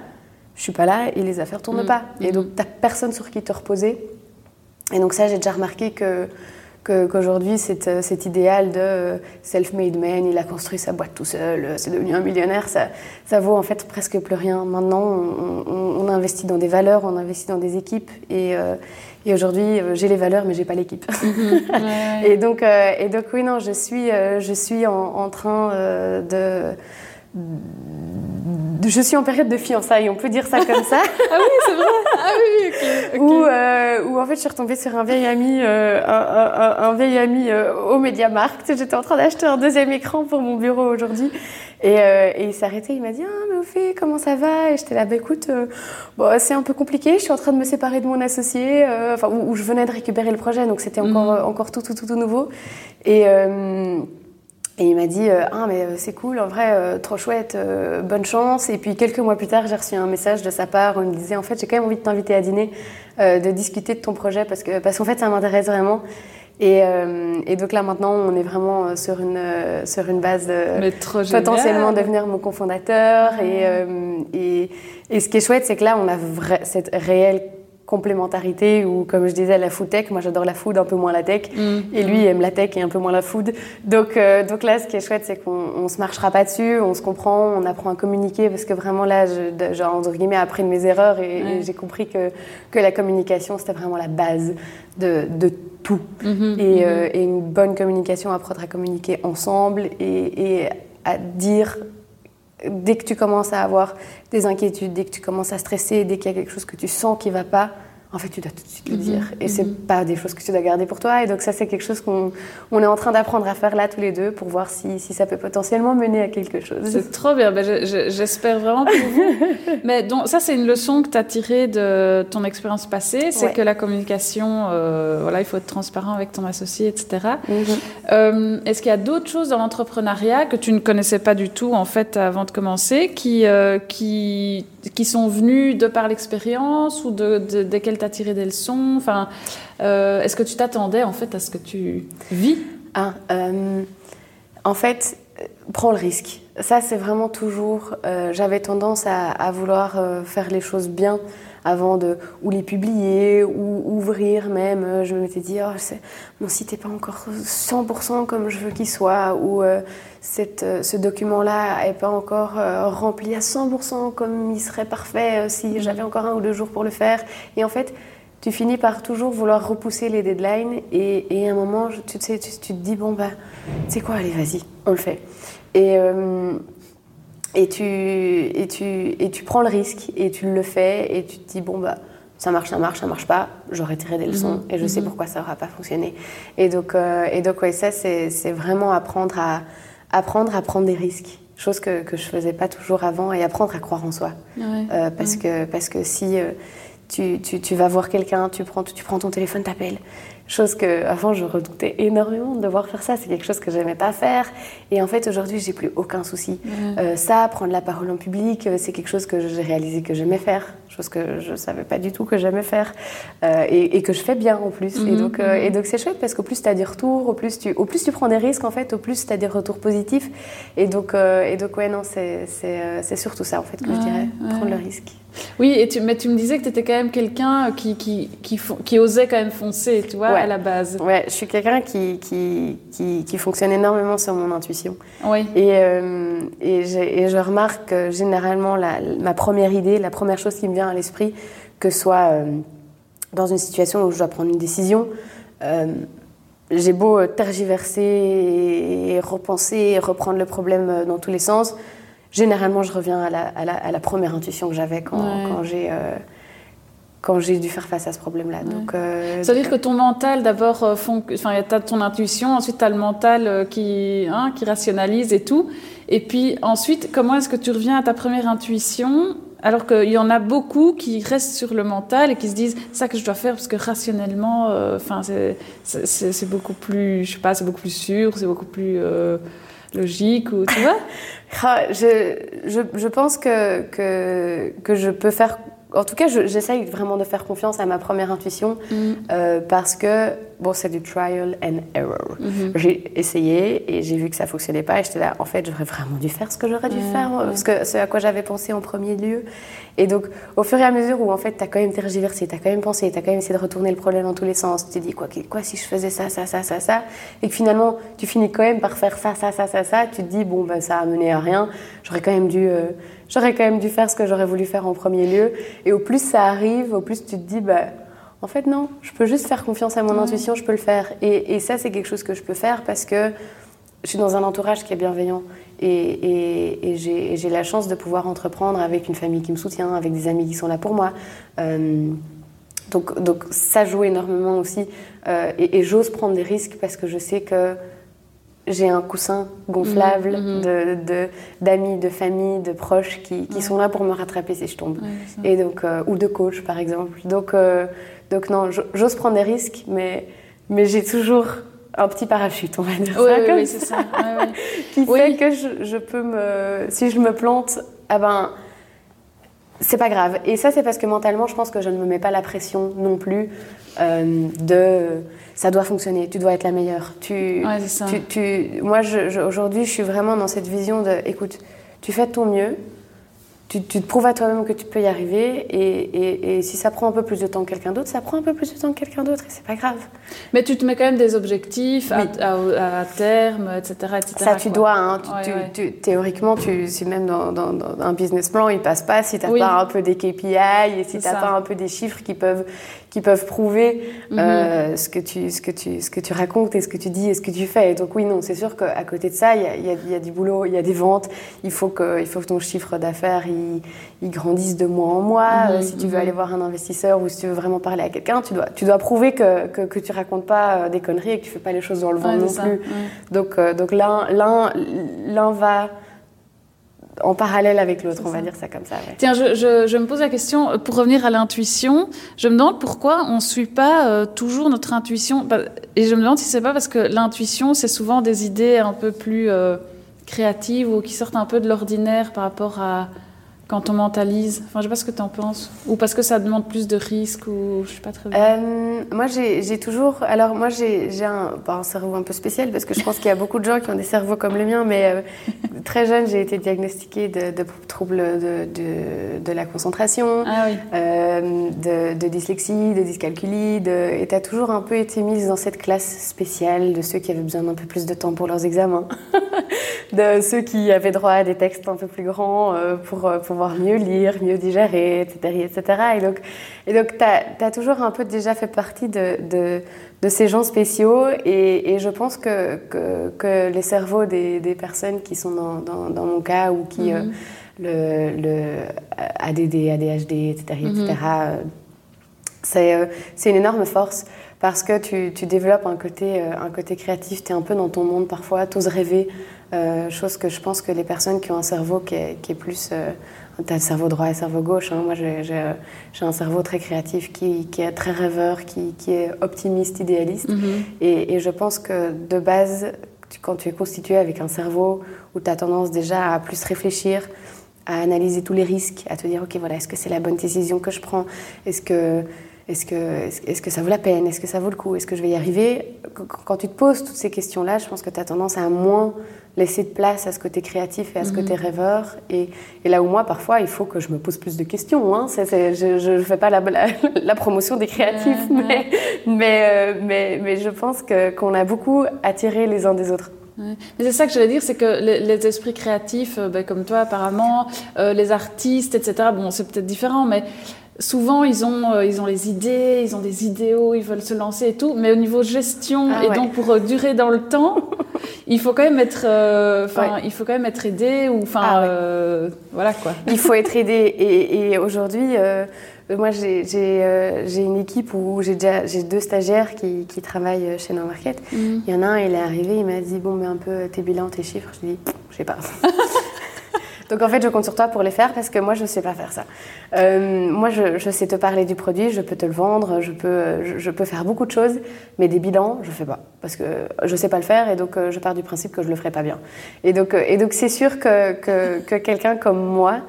je suis pas là et les affaires tournent mm. pas. Et donc, mm. tu n'as personne sur qui te reposer. Et donc, ça, j'ai déjà remarqué que qu'aujourd'hui, cet, euh, cet, idéal de euh, self-made man, il a construit sa boîte tout seul, euh, c'est devenu un millionnaire, ça, ça vaut en fait presque plus rien. Maintenant, on, investit dans des valeurs, on investit dans des équipes. Et, et aujourd'hui, j'ai les valeurs, mais j'ai pas l'équipe. Mm-hmm. <laughs> et, donc, et donc, oui, non, je suis, je suis en, en train de je suis en période de fiançailles, on peut dire ça comme ça. <laughs> ah oui, c'est vrai. Ah oui, ok. Où, euh, où, en fait je suis retombée sur un vieil ami, euh, un, un, vieil ami euh, au MediaMarkt. J'étais en train d'acheter un deuxième écran pour mon bureau aujourd'hui. Et, euh, et, il s'est arrêté, il m'a dit Ah, mais au fait, comment ça va? Et j'étais là, bah écoute, euh, bon, c'est un peu compliqué, je suis en train de me séparer de mon associé, enfin, où, je venais de récupérer le projet, donc c'était encore, mm. encore tout, tout, tout, tout nouveau. Et. Et il m'a dit euh, Ah, mais euh, c'est cool, en vrai, euh, trop chouette, bonne chance. Et puis quelques mois plus tard, j'ai reçu un message de sa part où il me disait En fait, j'ai quand même envie de t'inviter à dîner, de discuter de ton projet parce qu'en parce qu'en fait, ça m'intéresse vraiment. Et, et, donc là, maintenant, on est vraiment sur une, sur une base de potentiellement devenir mon cofondateur. Et, et, et, ce qui est chouette, c'est que là, on a cette réelle complémentarité ou comme je disais la food tech moi j'adore la food un peu moins la tech mm. et lui aime la tech et un peu moins la food donc euh, donc là ce qui est chouette c'est qu'on on se marchera pas dessus on se comprend on apprend à communiquer parce que vraiment là je, genre entre guillemets appris de mes erreurs et, j'ai compris que que la communication c'était vraiment la base de, de tout mm-hmm. et, euh, mm-hmm. et, une bonne communication apprendre à communiquer ensemble et, et à dire dès que tu commences à avoir des inquiétudes, dès que tu commences à stresser, dès qu'il y a quelque chose que tu sens qui ne va pas, en fait, tu dois tout de suite le dire. Et c'est pas des choses que tu dois garder pour toi. Et donc, ça, c'est quelque chose qu'on on est en train d'apprendre à faire là tous les deux pour voir si, si ça peut potentiellement mener à quelque chose. C'est trop bien. Ben, J'espère vraiment pour vous. <laughs> Mais donc, ça, c'est une leçon que tu as tirée de ton expérience passée. C'est que la communication, euh, voilà, il faut être transparent avec ton associé, etc. Mhm. Euh, est-ce qu'il y a d'autres choses dans l'entrepreneuriat que tu ne connaissais pas du tout, en fait, avant de commencer, qui, euh, qui, qui sont venues de par l'expérience ou de, de, desquelles as tiré des leçons enfin, Est-ce que tu t'attendais, en fait, à ce que tu vis? Ah, En fait, prends le risque. Ça, c'est vraiment toujours. J'avais tendance à, vouloir faire les choses bien avant de ou les publier ou ouvrir même. Euh, je m'étais dit, oh, mon site n'est pas encore 100% comme je veux qu'il soit euh, cette, euh, ce document-là n'est pas encore rempli à 100% comme il serait parfait si j'avais encore un ou deux jours pour le faire. Et en fait, tu finis par toujours vouloir repousser les deadlines et, à un moment, tu, sais, tu, te dis, bon, bah, c'est quoi, allez, vas-y, on le fait. Et, et tu, et, tu, et tu prends le risque et tu le fais et tu te dis, bon, bah, ça marche, ça marche, ça marche pas, j'aurais tiré des leçons mhm. et je sais mhm. pourquoi ça n'aura pas fonctionné. Et donc, euh, et donc ouais, ça, c'est vraiment apprendre à, apprendre à prendre des risques. Chose que, que je faisais pas toujours avant et apprendre à croire en soi. Euh, parce, que, parce que si euh, tu, tu, tu, vas voir quelqu'un, tu prends, tu prends ton téléphone, t'appelles, Chose que avant je redoutais énormément de devoir faire ça. C'est quelque chose que j'aimais pas faire. Et en fait aujourd'hui j'ai plus aucun souci. Euh, ça, prendre la parole en public, c'est quelque chose que j'ai réalisé que j'aimais faire. Chose que je savais pas du tout que j'aimais faire euh, et, que je fais bien en plus. Et mhm, donc mhm. et donc c'est chouette parce qu'au plus tu as des retours, au plus tu au plus tu prends des risques en fait, au plus tu as des retours positifs. Et donc et donc ouais non c'est c'est surtout ça en fait que je dirais prendre le risque. Oui, et tu, mais tu me disais que tu étais quand même quelqu'un qui, qui, qui, qui, osait quand même foncer, tu vois, à la base. Ouais, je suis quelqu'un qui, qui, qui, fonctionne énormément sur mon intuition. Oui. Et, euh, et, et, je remarque que généralement, la, ma première idée, la première chose qui me vient à l'esprit, que ce soit euh, dans une situation où je dois prendre une décision, euh, j'ai beau tergiverser et, repenser et reprendre le problème dans tous les sens généralement, je reviens à la, à la, première intuition que j'avais quand, quand j'ai euh, quand j'ai dû faire face à ce problème-là. Donc, euh, ça veut dire que ton mental, d'abord, euh, enfin, tu as ton intuition, ensuite tu as le mental qui, hein, qui rationalise et tout. Et puis ensuite, comment est-ce que tu reviens à ta première intuition alors qu'il y en a beaucoup qui restent sur le mental et qui se disent ça que je dois faire parce que rationnellement, enfin c'est beaucoup plus, je sais pas, c'est beaucoup plus sûr, c'est beaucoup plus logique ou tu vois? <laughs> Je, je, je, pense que, que, que je peux faire en tout cas, j'essaye vraiment de faire confiance à ma première intuition mm. euh, parce que, bon, c'est du trial and error. Mm-hmm. J'ai essayé et j'ai vu que ça fonctionnait pas et j'étais là, en fait, j'aurais vraiment dû faire ce que j'aurais dû faire, parce que c'est à quoi j'avais pensé en premier lieu. Et donc, au fur et à mesure où, en fait, tu as quand même tergiversé, tu as quand même pensé, tu as quand même essayé de retourner le problème dans tous les sens, tu te dis, quoi, quoi si je faisais ça, ça, ça, ça, ça, et que finalement, tu finis quand même par faire ça, ça, ça, ça, ça, tu te dis, bon, ben, ça a mené à rien, j'aurais quand même dû. Euh, j'aurais quand même dû faire ce que j'aurais voulu faire en premier lieu. Et au plus ça arrive, au plus tu te dis, bah, en fait, non, je peux juste faire confiance à mon intuition, je peux le faire. Et, ça, c'est quelque chose que je peux faire parce que je suis dans un entourage qui est bienveillant. Et, et j'ai la chance de pouvoir entreprendre avec une famille qui me soutient, avec des amis qui sont là pour moi. Euh, donc, donc, ça joue énormément aussi. Euh, et, j'ose prendre des risques parce que je sais que j'ai un coussin gonflable mhm, mhm. de d'amis, de, famille, de proches qui, qui sont là pour me rattraper si je tombe. et donc, euh, ou de coach, par exemple. Donc, euh, donc non, j'ose prendre des risques, mais, mais j'ai toujours un petit parachute, on va dire ça comme ça, ça. <laughs> qui fait que je, je, peux me... Si je me plante, ah ben, c'est pas grave. Et ça, c'est parce que mentalement, je pense que je ne me mets pas la pression non plus euh, de ça doit fonctionner, tu dois être la meilleure. Tu, tu, tu, moi, aujourd'hui, je suis vraiment dans cette vision de, écoute, tu fais de ton mieux, tu, te prouves à toi-même que tu peux y arriver, et, et, si ça prend un peu plus de temps que quelqu'un d'autre, ça prend un peu plus de temps que quelqu'un d'autre, et c'est pas grave. Mais tu te mets quand même des objectifs à, à, terme, etc., etc. Ça, tu dois. Hein, tu, théoriquement, tu, si même dans, dans, un business plan, il passe pas si tu n'as pas un peu des KPI et si tu n'as pas un peu des chiffres qui peuvent qui peuvent prouver mhm. euh, ce, que tu, ce, que tu, ce que tu racontes et ce que tu dis et ce que tu fais. Et donc oui, non, c'est sûr qu'à côté de ça, il y a, y, y a, du boulot, il y a des ventes, il faut que, il faut que ton chiffre d'affaires il, il, grandisse de mois en mois. Mhm, si tu veux aller voir un investisseur ou si tu veux vraiment parler à quelqu'un, tu dois, tu dois prouver que, que, que tu racontes pas des conneries et que tu fais pas les choses dans le vent non plus. Donc, donc l'un va en parallèle avec l'autre, on va dire ça comme ça. Tiens, je, me pose la question, euh, pour revenir à l'intuition, je me demande pourquoi on ne suit pas euh, toujours notre intuition. Bah, et je me demande si c'est pas parce que l'intuition, c'est souvent des idées un peu plus euh, créatives ou qui sortent un peu de l'ordinaire par rapport à, quand on mentalise Enfin, je sais pas ce que tu en penses. Ou parce que ça demande plus de risques ou je sais pas très bien. Euh, moi, j'ai toujours. Alors, moi, j'ai un, un, cerveau un peu spécial parce que je pense qu'il y a beaucoup de gens qui ont des cerveaux comme le mien, mais euh, <laughs> très jeune, j'ai été diagnostiquée de, troubles de, de, la concentration, ah, oui. euh, de, dyslexie, de dyscalculie. et tu as toujours un peu été mise dans cette classe spéciale de ceux qui avaient besoin d'un peu plus de temps pour leurs examens, <laughs> de ceux qui avaient droit à des textes un peu plus grands euh, pour pouvoir mieux lire, mieux digérer, etc. etc. Et donc, et donc tu as, toujours un peu déjà fait partie de, de, ces gens spéciaux. Et, et je pense que, que, que, les cerveaux des, des, personnes qui sont dans, dans, dans mon cas ou qui. Euh, le, le, ADD, ADHD, etc., etc. c'est une énorme force parce que tu, tu développes un côté, euh, un côté créatif, tu es un peu dans ton monde parfois, tu oses rêver, euh, chose que je pense que les personnes qui ont un cerveau qui est, qui est plus tu as le cerveau droit et le cerveau gauche. Hein. Moi, j'ai un cerveau très créatif qui, qui est très rêveur, qui, qui est optimiste, idéaliste. Mm-hmm. et, et, je pense que de base, quand tu es constitué avec un cerveau où tu as tendance déjà à plus réfléchir, à analyser tous les risques, à te dire, OK, voilà, est-ce que c'est la bonne décision que je prends? Est-ce que, est-ce que, est-ce que ça vaut la peine? Est-ce que ça vaut le coup? Est-ce que je vais y arriver? Quand tu te poses toutes ces questions-là, je pense que tu as tendance à moins laisser de place à ce côté créatif et à ce côté mhm. rêveur. Et, et, là où moi, parfois, il faut que je me pose plus de questions. Hein. je ne fais pas la, la, <laughs> promotion des créatifs, mais, mais, euh, mais, mais, je pense qu'on a beaucoup attiré les uns des autres. Mais c'est ça que je voulais dire, c'est que les, esprits créatifs, euh, ben, comme toi apparemment, euh, les artistes, etc., bon, c'est peut-être différent, mais souvent ils ont, ils ont les idées, ils ont des idéaux, ils veulent se lancer et tout, mais au niveau gestion ah et donc pour durer dans le temps, <laughs> il faut quand même être, euh, il faut quand même être aidé ou, enfin, ah euh, voilà quoi. Il faut être aidé <laughs> et, aujourd'hui, euh, moi j'ai une équipe où j'ai déjà j'ai deux stagiaires qui, qui travaillent chez No Market. Mhm. Il y en a un, il est arrivé, il m'a dit bon, mais un peu tes bilans, tes chiffres. Je lui dis, je sais pas. <laughs> Donc en fait, je compte sur toi pour les faire parce que moi, je ne sais pas faire ça. Euh, moi, je, je, sais te parler du produit, je peux te le vendre, je peux, je, peux faire beaucoup de choses, mais des bilans, je fais pas parce que je sais pas le faire et donc euh, je pars du principe que je le ferai pas bien. Et donc, euh, et donc c'est sûr que, que, que quelqu'un comme moi,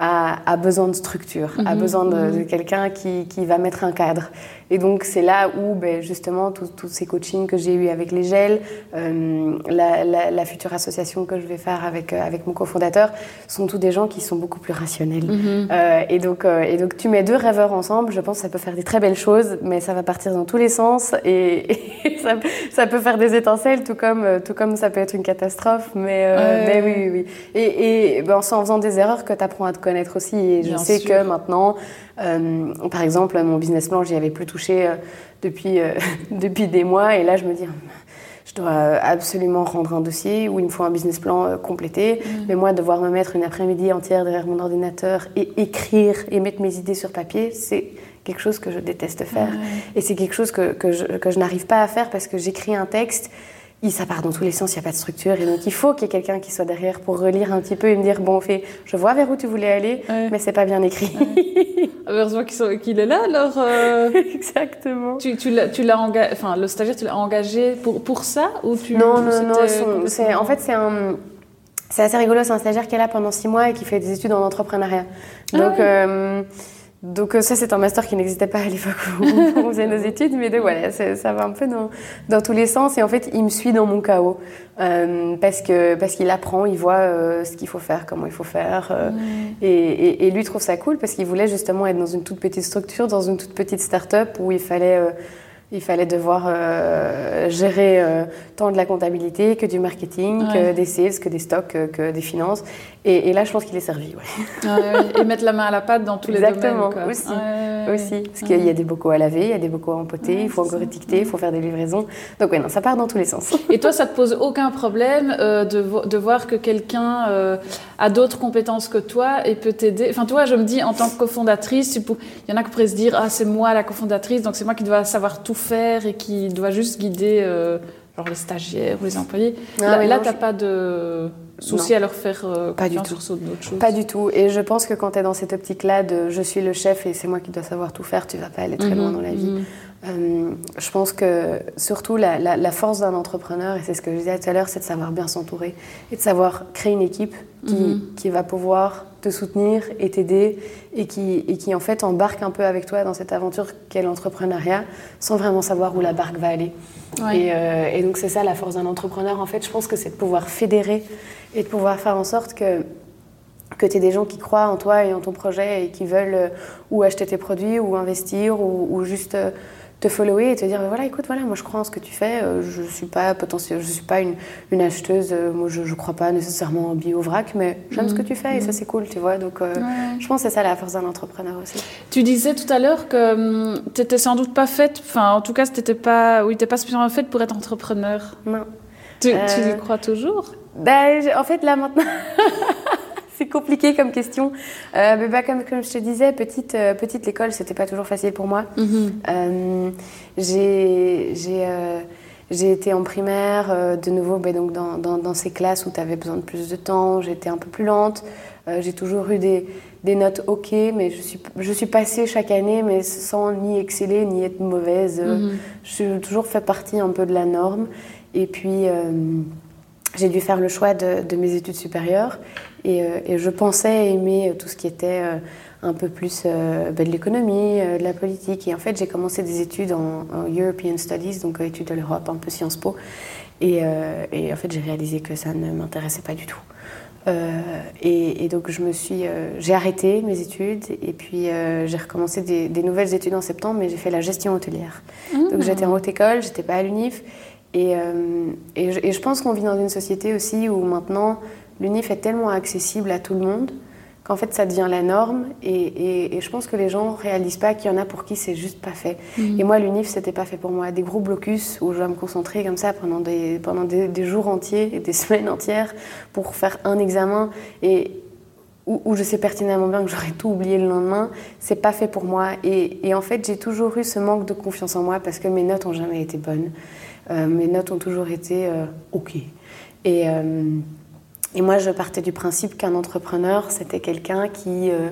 a, besoin de structure, a mhm, besoin de, mhm. quelqu'un qui, qui, va mettre un cadre. Et donc c'est là où ben, justement tous ces coachings que j'ai eu avec les gels, euh, la, la, future association que je vais faire avec, euh, avec mon cofondateur, sont tous des gens qui sont beaucoup plus rationnels. Mhm. euh, et, donc, euh, et donc tu mets deux rêveurs ensemble, je pense que ça peut faire des très belles choses, mais ça va partir dans tous les sens et, <laughs> ça, ça, peut faire des étincelles, tout comme, tout comme ça peut être une catastrophe. Mais, mais oui, oui, oui. Et, et ben, en faisant des erreurs que tu apprends à te connaître aussi. Et je sais que maintenant, euh, par exemple, mon business plan, j'y avais plus touché euh, depuis, euh, <laughs> depuis des mois. Et là, je me dis, je dois absolument rendre un dossier où il me faut un business plan complété. Mm. Mais moi, devoir me mettre une après-midi entière derrière mon ordinateur et écrire et mettre mes idées sur papier, c'est quelque chose que je déteste faire. Et c'est quelque chose que, que je, que je n'arrive pas à faire parce que j'écris un texte ça part dans tous les sens, il n'y a pas de structure. Et donc, il faut qu'il y ait quelqu'un qui soit derrière pour relire un petit peu et me dire Bon, fait, je vois vers où tu voulais aller, mais c'est pas bien écrit. Ouais. Heureusement qu'il est là, alors. Euh, <laughs> Exactement. Tu, tu l'as engagé, enfin, le stagiaire, tu l'as engagé pour, pour ça ou tu, Non, non, non. en fait, c'est un. C'est assez rigolo, c'est un stagiaire qui est là pendant six mois et qui fait des études en entrepreneuriat. Ah donc, euh, donc euh, ça, c'est un master qui n'existait pas à l'époque <laughs> où on <laughs> faisait nos études, mais donc voilà, ça va un peu dans, dans, tous les sens. Et en fait, il me suit dans mon chaos euh, parce que parce qu'il apprend, il voit euh, ce qu'il faut faire, comment il faut faire. Euh, et, et, et, lui trouve ça cool parce qu'il voulait justement être dans une toute petite structure, dans une toute petite start-up où il fallait Il fallait devoir gérer tant de la comptabilité que du marketing, que des sales, que des stocks, que, des finances. Et, là, je pense qu'il est servi. et mettre la main à la pâte dans tous les domaines. Exactement, aussi. aussi. Parce qu'il y a des bocaux à laver, il y a des bocaux à empoter, il faut encore étiqueter, il faut faire des livraisons. Donc oui, non, ça part dans tous les sens. <laughs> Et toi, ça te pose aucun problème de, de, voir que quelqu'un a d'autres compétences que toi et peut t'aider? Enfin, toi, je me dis, en tant que cofondatrice, il y en a qui pourraient se dire, ah, c'est moi la cofondatrice, donc c'est moi qui dois savoir tout faire et qui doit juste guider euh, genre les stagiaires ou les employés. Ah là, là tu n'as pas de souci à leur faire euh, pas du tout. sur d'autres choses Pas du tout. Et je pense que quand tu es dans cette optique-là de je suis le chef et c'est moi qui dois savoir tout faire, tu vas pas aller très mhm, loin dans la vie. Mhm. Euh, je pense que surtout la, la, force d'un entrepreneur, et c'est ce que je disais tout à l'heure, c'est de savoir bien s'entourer et de savoir créer une équipe qui, mhm. qui va pouvoir te soutenir et t'aider et qui, et qui en fait embarque un peu avec toi dans cette aventure qu'est l'entrepreneuriat sans vraiment savoir où la barque va aller. Et, euh, et, donc c'est ça la force d'un entrepreneur en fait, je pense que c'est de pouvoir fédérer et de pouvoir faire en sorte que que tu aies des gens qui croient en toi et en ton projet et qui veulent euh, ou acheter tes produits ou investir ou, ou juste te follower et te dire voilà écoute voilà moi je crois en ce que tu fais euh, je suis pas potentiel je suis pas une, une acheteuse euh, moi je, je crois pas nécessairement en bio vrac mais j'aime ce que tu fais et ça mhm. c'est cool tu vois. Donc euh, je pense que c'est ça la force d'un entrepreneur aussi. Tu disais tout à l'heure que hum, tu étais sans doute pas faite enfin en tout cas t'étais pas oui t'es pas spécialement faite pour être entrepreneur. Non. Tu, tu y crois toujours? ben, en fait là maintenant <laughs> <laughs> c'est compliqué comme question. Euh, mais bah, comme, comme, je te disais, petite, euh, petite l'école, c'était pas toujours facile pour moi. Mhm. Euh, j'ai j'ai été en primaire, de nouveau bah, donc dans, dans, dans, ces classes où tu avais besoin de plus de temps, j'étais un peu plus lente. j'ai toujours eu des, des, notes OK, mais je suis, je suis passée chaque année, mais sans ni exceller ni être mauvaise. Mhm. Je suis toujours fait partie un peu de la norme. Et puis j'ai dû faire le choix de, de mes études supérieures et, euh, et, je pensais aimer tout ce qui était euh, un peu plus euh, ben, de l'économie, de la politique. Et en fait, j'ai commencé des études en, European Studies, donc études de l'Europe, un peu Sciences Po. Et, et en fait, j'ai réalisé que ça ne m'intéressait pas du tout. Et, et, donc, je me suis, j'ai arrêté mes études et puis j'ai recommencé des, des, nouvelles études en septembre, mais j'ai fait la gestion hôtelière. Mmh. Donc, j'étais en haute école, j'étais pas à l'UNIF. Et, et, je pense qu'on vit dans une société aussi où maintenant l'UNIF est tellement accessible à tout le monde qu'en fait ça devient la norme et, je pense que les gens réalisent pas qu'il y en a pour qui c'est juste pas fait. Mhm. Et moi l'UNIF c'était pas fait pour moi. Des gros blocus où je dois me concentrer comme ça pendant des, pendant des, jours entiers et des <laughs> semaines entières pour faire un examen et où, je sais pertinemment bien que j'aurais tout oublié le lendemain, c'est pas fait pour moi. Et, en fait j'ai toujours eu ce manque de confiance en moi parce que mes notes ont jamais été bonnes. Euh, mes notes ont toujours été euh, ok. Et euh, et moi, je partais du principe qu'un entrepreneur, c'était quelqu'un qui, euh,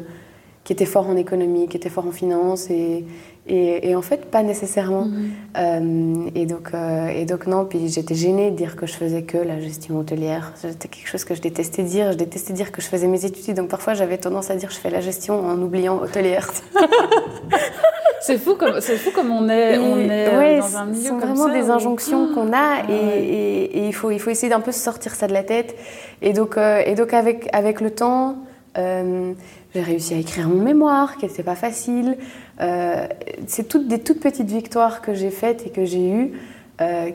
qui était fort en économie, qui était fort en finance, et, et, en fait, pas nécessairement. Mhm. Euh, et, donc, euh, et donc, non, puis j'étais gênée de dire que je faisais que la gestion hôtelière. C'était quelque chose que je détestais dire. Je détestais dire que je faisais mes études, donc parfois j'avais tendance à dire que je fais la gestion en oubliant hôtelière. <laughs> c'est fou comme c'est fou comme on est, on est dans un milieu comme ça. vraiment des injonctions qu'on a, ah et, et, il faut il faut essayer d'un peu se sortir ça de la tête. Et donc, euh, et donc avec, avec le temps, euh, j'ai réussi à écrire mon mémoire, qui n'était pas facile. Euh, c'est toutes des toutes petites victoires que j'ai faites et que j'ai eues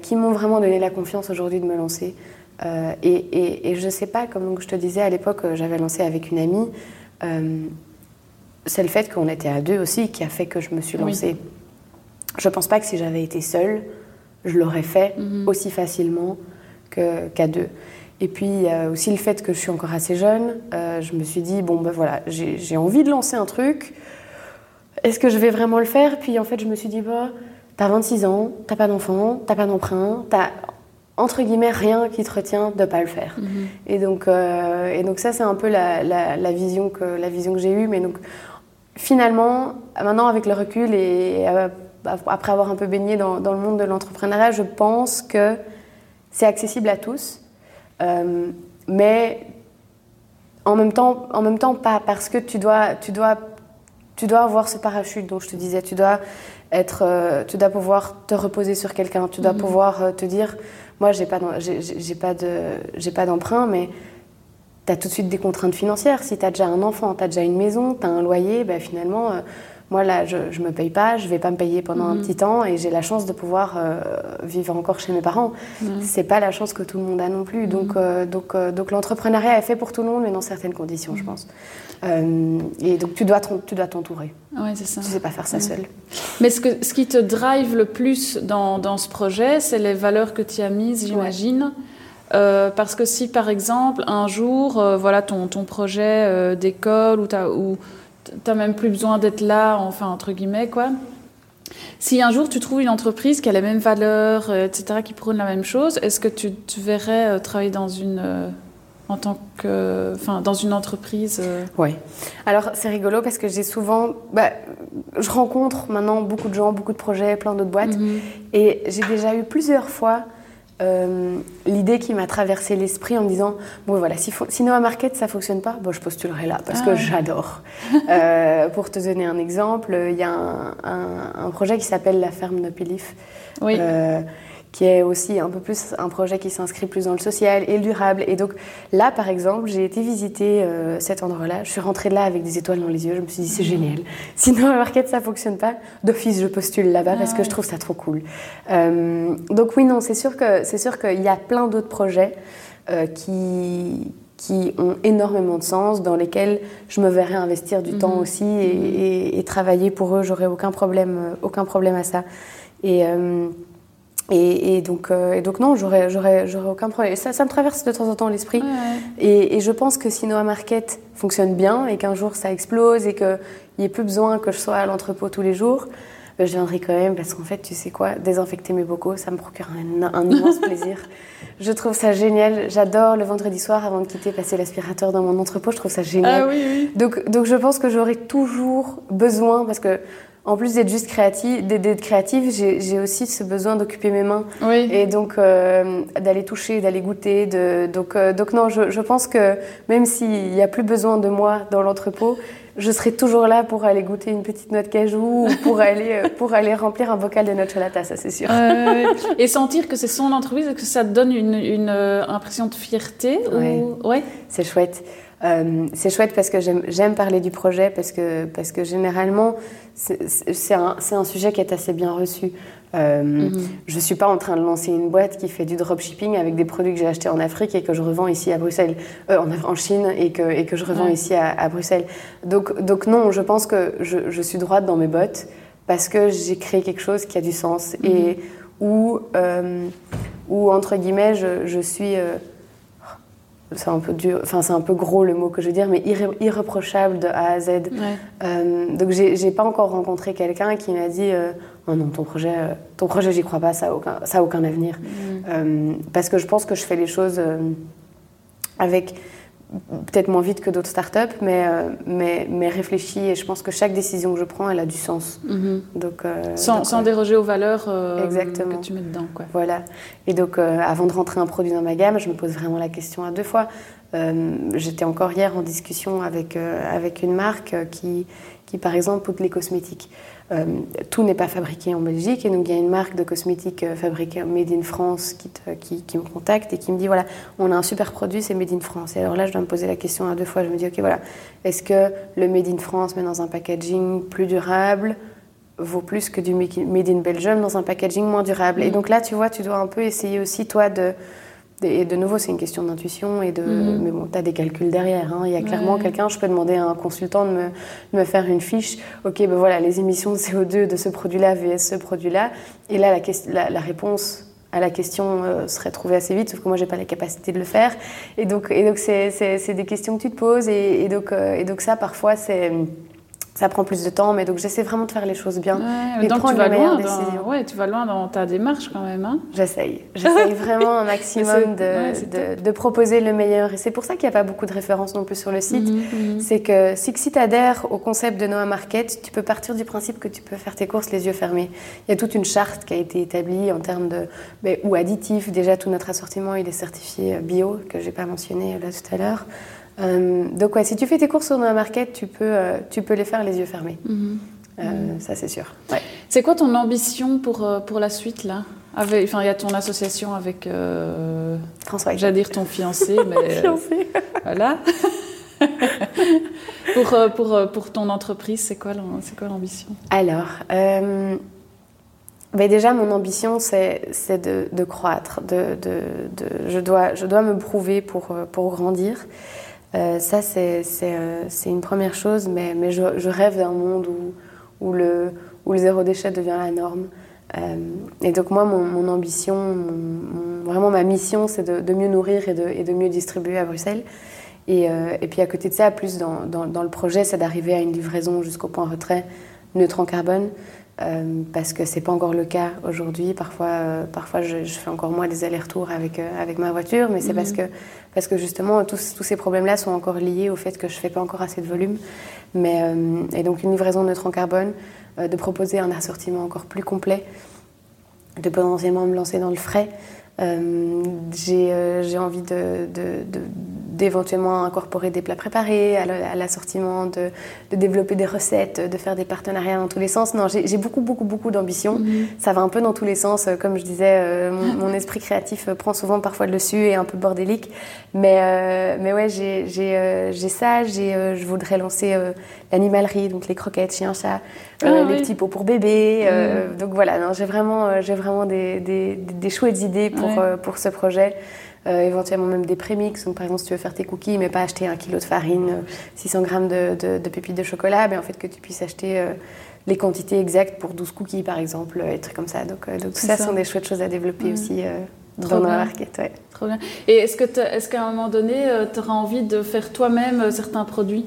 qui m'ont vraiment donné la confiance aujourd'hui de me lancer. et, et, et, je ne sais pas, comme je te disais à l'époque, j'avais lancé avec une amie. C'est le fait qu'on était à deux aussi qui a fait que je me suis lancée. Je ne pense pas que si j'avais été seule, je l'aurais fait mm-hmm. aussi facilement qu'à deux. Et puis aussi le fait que je suis encore assez jeune. Euh, je me suis dit, bon ben voilà, j'ai envie de lancer un truc. Est-ce que je vais vraiment le faire? Puis en fait, je me suis dit, bah, t'as 26 ans, t'as pas d'enfant, t'as pas d'emprunt, t'as entre guillemets rien qui te retient de pas le faire. Mhm. Et, donc, euh, et donc ça, c'est un peu la, la, vision que, la vision que j'ai eue. Mais donc finalement, maintenant avec le recul et euh, après avoir un peu baigné dans, dans le monde de l'entrepreneuriat, je pense que c'est accessible à tous euh, mais en même, temps, en même temps, pas parce que tu dois, tu dois, tu dois avoir ce parachute dont je te disais. Tu dois, être, euh, tu dois pouvoir te reposer sur quelqu'un. Tu dois mhm. pouvoir te dire Moi, j'ai pas, j'ai, pas, de, pas d'emprunt, mais tu as tout de suite des contraintes financières. Si tu as déjà un enfant, tu as déjà une maison, tu as un loyer, ben finalement moi là, je ne me paye pas, je ne vais pas me payer pendant un petit temps et j'ai la chance de pouvoir vivre encore chez mes parents. C'est pas la chance que tout le monde a non plus. Donc, donc, donc l'entrepreneuriat est fait pour tout le monde, mais dans certaines conditions, je pense. et donc tu dois tu dois t'entourer. Ouais, c'est ça. Tu sais pas faire ça seul. Mais ce, que, ce qui te drive le plus dans, dans ce projet, c'est les valeurs que tu as mises, j'imagine. Euh, parce que si par exemple un jour, euh, voilà ton, ton projet euh, d'école ou tu n'as même plus besoin d'être là, enfin entre guillemets quoi. Si un jour tu trouves une entreprise qui a les mêmes valeurs, etc., qui prône la même chose, est-ce que tu, tu verrais travailler dans une en tant que, enfin, dans une entreprise Oui. Alors c'est rigolo parce que j'ai souvent, bah, je rencontre maintenant beaucoup de gens, beaucoup de projets, plein d'autres boîtes, mhm. et j'ai déjà eu plusieurs fois euh, l'idée qui m'a traversé l'esprit en me disant bon voilà si, si Noah Market ça fonctionne pas bon je postulerai là parce que ah. j'adore. <laughs> Euh, pour te donner un exemple il y a un, projet qui s'appelle la ferme Nopilif oui. Euh, qui est aussi un peu plus un projet qui s'inscrit plus dans le social et le durable. Et donc là, par exemple, j'ai été visiter euh, cet endroit-là. Je suis rentrée de là avec des étoiles dans les yeux. Je me suis dit, c'est génial. <laughs> Sinon, à Market, ça fonctionne pas. D'office, je postule là-bas parce que je trouve ça trop cool. Euh, donc oui, non, c'est sûr que c'est sûr qu'il y a plein d'autres projets euh, qui qui ont énormément de sens, dans lesquels je me verrais investir du temps mhm. aussi et, et, travailler pour eux. J'aurais aucun problème, aucun problème à ça. Et et, donc, euh, et donc non, j'aurais, j'aurais, j'aurais aucun problème. ça, ça me traverse de temps en temps l'esprit. Et, et, je pense que si Noah Market fonctionne bien et qu'un jour ça explose et qu'il n'y ait plus besoin que je sois à l'entrepôt tous les jours, ben, je viendrai quand même parce qu'en fait, tu sais quoi, désinfecter mes bocaux, ça me procure un, un immense <laughs> plaisir. Je trouve ça génial. J'adore le vendredi soir avant de quitter passer l'aspirateur dans mon entrepôt. Je trouve ça génial. Ah, oui, oui. Donc, donc je pense que j'aurai toujours besoin parce que en plus d'être juste créative, d'être créative, j'ai aussi ce besoin d'occuper mes mains et donc euh, d'aller toucher, d'aller goûter. De, donc, euh, donc non, je, je, pense que même s'il n'y a plus besoin de moi dans l'entrepôt, je serai toujours là pour aller goûter une petite noix de cajou ou pour <laughs> aller, euh, pour aller remplir un bocal de nocciolata, ça c'est sûr. et sentir que c'est son entreprise, que ça te donne une, une impression de fierté ou... ouais. C'est chouette. Euh, c'est chouette parce que j'aime parler du projet, parce que, parce que généralement, c'est un, un, sujet qui est assez bien reçu. Euh, mhm. Je ne suis pas en train de lancer une boîte qui fait du dropshipping avec des produits que j'ai achetés en Afrique et que je revends ici à Bruxelles, euh, en, en, Chine et que, et que je revends ici à, Bruxelles. Donc, donc non, je pense que je, je, suis droite dans mes bottes parce que j'ai créé quelque chose qui a du sens et mhm. où, où, entre guillemets, je, je suis c'est un peu dur, enfin c'est un peu gros le mot que je veux dire, mais irréprochable de A à Z. Euh, donc j'ai pas encore rencontré quelqu'un qui m'a dit euh, oh non ton projet, euh, ton projet j'y crois pas, ça a aucun, ça a aucun avenir. Mm. parce que je pense que je fais les choses avec peut-être moins vite que d'autres startups, mais, euh, mais, mais réfléchie. Et je pense que chaque décision que je prends, elle a du sens. Mhm. donc, euh, sans, sans déroger aux valeurs euh, que tu mets dedans. Quoi. Voilà. Et donc, avant de rentrer un produit dans ma gamme, je me pose vraiment la question à deux fois. J'étais encore hier en discussion avec, avec une marque qui, qui, par exemple, les cosmétiques. Euh, tout n'est pas fabriqué en Belgique. Et donc, il y a une marque de cosmétiques euh, fabriquée Made in France qui, qui, me contacte et qui me dit voilà, on a un super produit, c'est Made in France. Et alors là, je dois me poser la question à deux fois. Je me dis ok, voilà, est-ce que le Made in France, mais dans un packaging plus durable, vaut plus que du Made in Belgium dans un packaging moins durable? Et mm. donc là, tu vois, tu dois un peu essayer aussi, toi, de et de nouveau, c'est une question d'intuition et de. Mhm. Mais bon, tu as des calculs derrière. Hein. Il y a clairement quelqu'un, je peux demander à un consultant de me, me, faire une fiche. Ok, ben voilà, les émissions de CO2 de ce produit-là vs ce produit-là. Et là, la, la, réponse à la question euh, serait trouvée assez vite, sauf que moi, j'ai pas la capacité de le faire. Et donc, et donc c'est des questions que tu te poses. Et, et donc, euh, et donc, ça, parfois, c'est ça prend plus de temps, mais donc j'essaie vraiment de faire les choses bien et donc prendre tu vas les loin dans... Ouais, tu vas loin dans ta démarche quand même. Hein J'essaye. J'essaye <laughs> vraiment un maximum de, de, proposer le meilleur. Et c'est pour ça qu'il n'y a pas beaucoup de références non plus sur le site. Mhm, mhm. C'est que si, si tu adhères au concept de Noah Market, tu peux partir du principe que tu peux faire tes courses les yeux fermés. Il y a toute une charte qui a été établie en termes de... Ou additifs. Déjà, tout notre assortiment, il est certifié bio, que j'ai pas mentionné là tout à l'heure. Euh, donc ouais, si tu fais tes courses sur un market, tu peux, euh, tu peux les faire les yeux fermés. Mhm. Euh, mhm. Ça c'est sûr. Ouais. C'est quoi ton ambition pour, pour la suite là? Enfin, il y a ton association avec François. J'allais dire ton fiancé, <laughs> mais fiancé. voilà. <laughs> pour, pour, pour ton entreprise, c'est quoi l'ambition? Alors, euh, ben déjà, mon ambition, c'est de, de, croître. De, de, je, dois, je dois me prouver pour, pour grandir. Euh, ça, c'est une première chose, mais, je, rêve d'un monde où, le, zéro déchet devient la norme. Euh, et donc moi, mon, ambition, vraiment ma mission, c'est de, mieux nourrir et de, mieux distribuer à Bruxelles. Et, euh, puis à côté de ça, plus dans, dans le projet, c'est d'arriver à une livraison jusqu'au point retrait neutre en carbone. Euh, parce que c'est pas encore le cas aujourd'hui. Parfois, euh, parfois je, je, fais encore moins des allers-retours avec, euh, avec ma voiture, mais c'est parce, que, parce que justement tous, tous ces problèmes-là sont encore liés au fait que je fais pas encore assez de volume. Mais, et donc une livraison neutre en carbone, de proposer un assortiment encore plus complet, de potentiellement me lancer dans le frais. j'ai envie de, de, de d'éventuellement incorporer des plats préparés à l'assortiment, de, de, développer des recettes, de faire des partenariats dans tous les sens. Non, j'ai beaucoup, beaucoup, beaucoup d'ambition. -hmm. Ça va un peu dans tous les sens. Comme je disais, euh, mon, mon, <laughs> esprit créatif prend souvent parfois le dessus et un peu bordélique. Mais, euh, mais ouais, j'ai euh, ça. Euh, je voudrais lancer euh, l'animalerie, donc les croquettes, chien, chat, ah, les oui. petits pots pour bébé. Mm. Donc voilà, j'ai vraiment, j'ai vraiment des, des, des, chouettes idées pour, ouais. pour ce projet. Euh, éventuellement même des prémix. Donc, par exemple, si tu veux faire tes cookies, mais pas acheter un kilo de farine, 600 grammes de, de, de pépites de chocolat, ben, en fait, que tu puisses acheter euh, les quantités exactes pour 12 cookies, par exemple, et trucs comme ça. Donc, euh, donc tout ça, ça, sont des chouettes choses à développer mmh. aussi dans la market. Ouais. Trop bien. Et est-ce qu'à est qu'à un moment donné, tu auras envie de faire toi-même certains produits?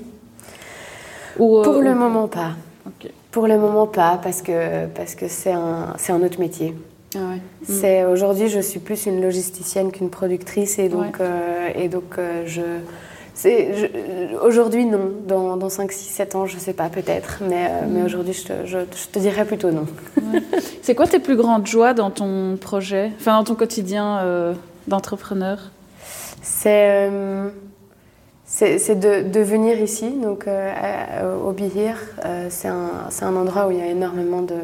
Ou, Pour le moment, pas. Okay. Pour le moment, pas, parce que parce que c'est un, un autre métier. Ah ouais. C'est aujourd'hui, je suis plus une logisticienne qu'une productrice et donc ouais. euh, et donc euh, je aujourd'hui non. Dans, dans 5, 6, 7 ans, je sais pas peut-être, mais euh, mm. mais aujourd'hui, je, je, je, te dirais plutôt non. Ouais. <laughs> C'est quoi tes plus grandes joies dans ton projet, enfin dans ton quotidien d'entrepreneur? C'est c'est de, de, venir ici, donc au Bihir. c'est un, un endroit où il y a énormément de,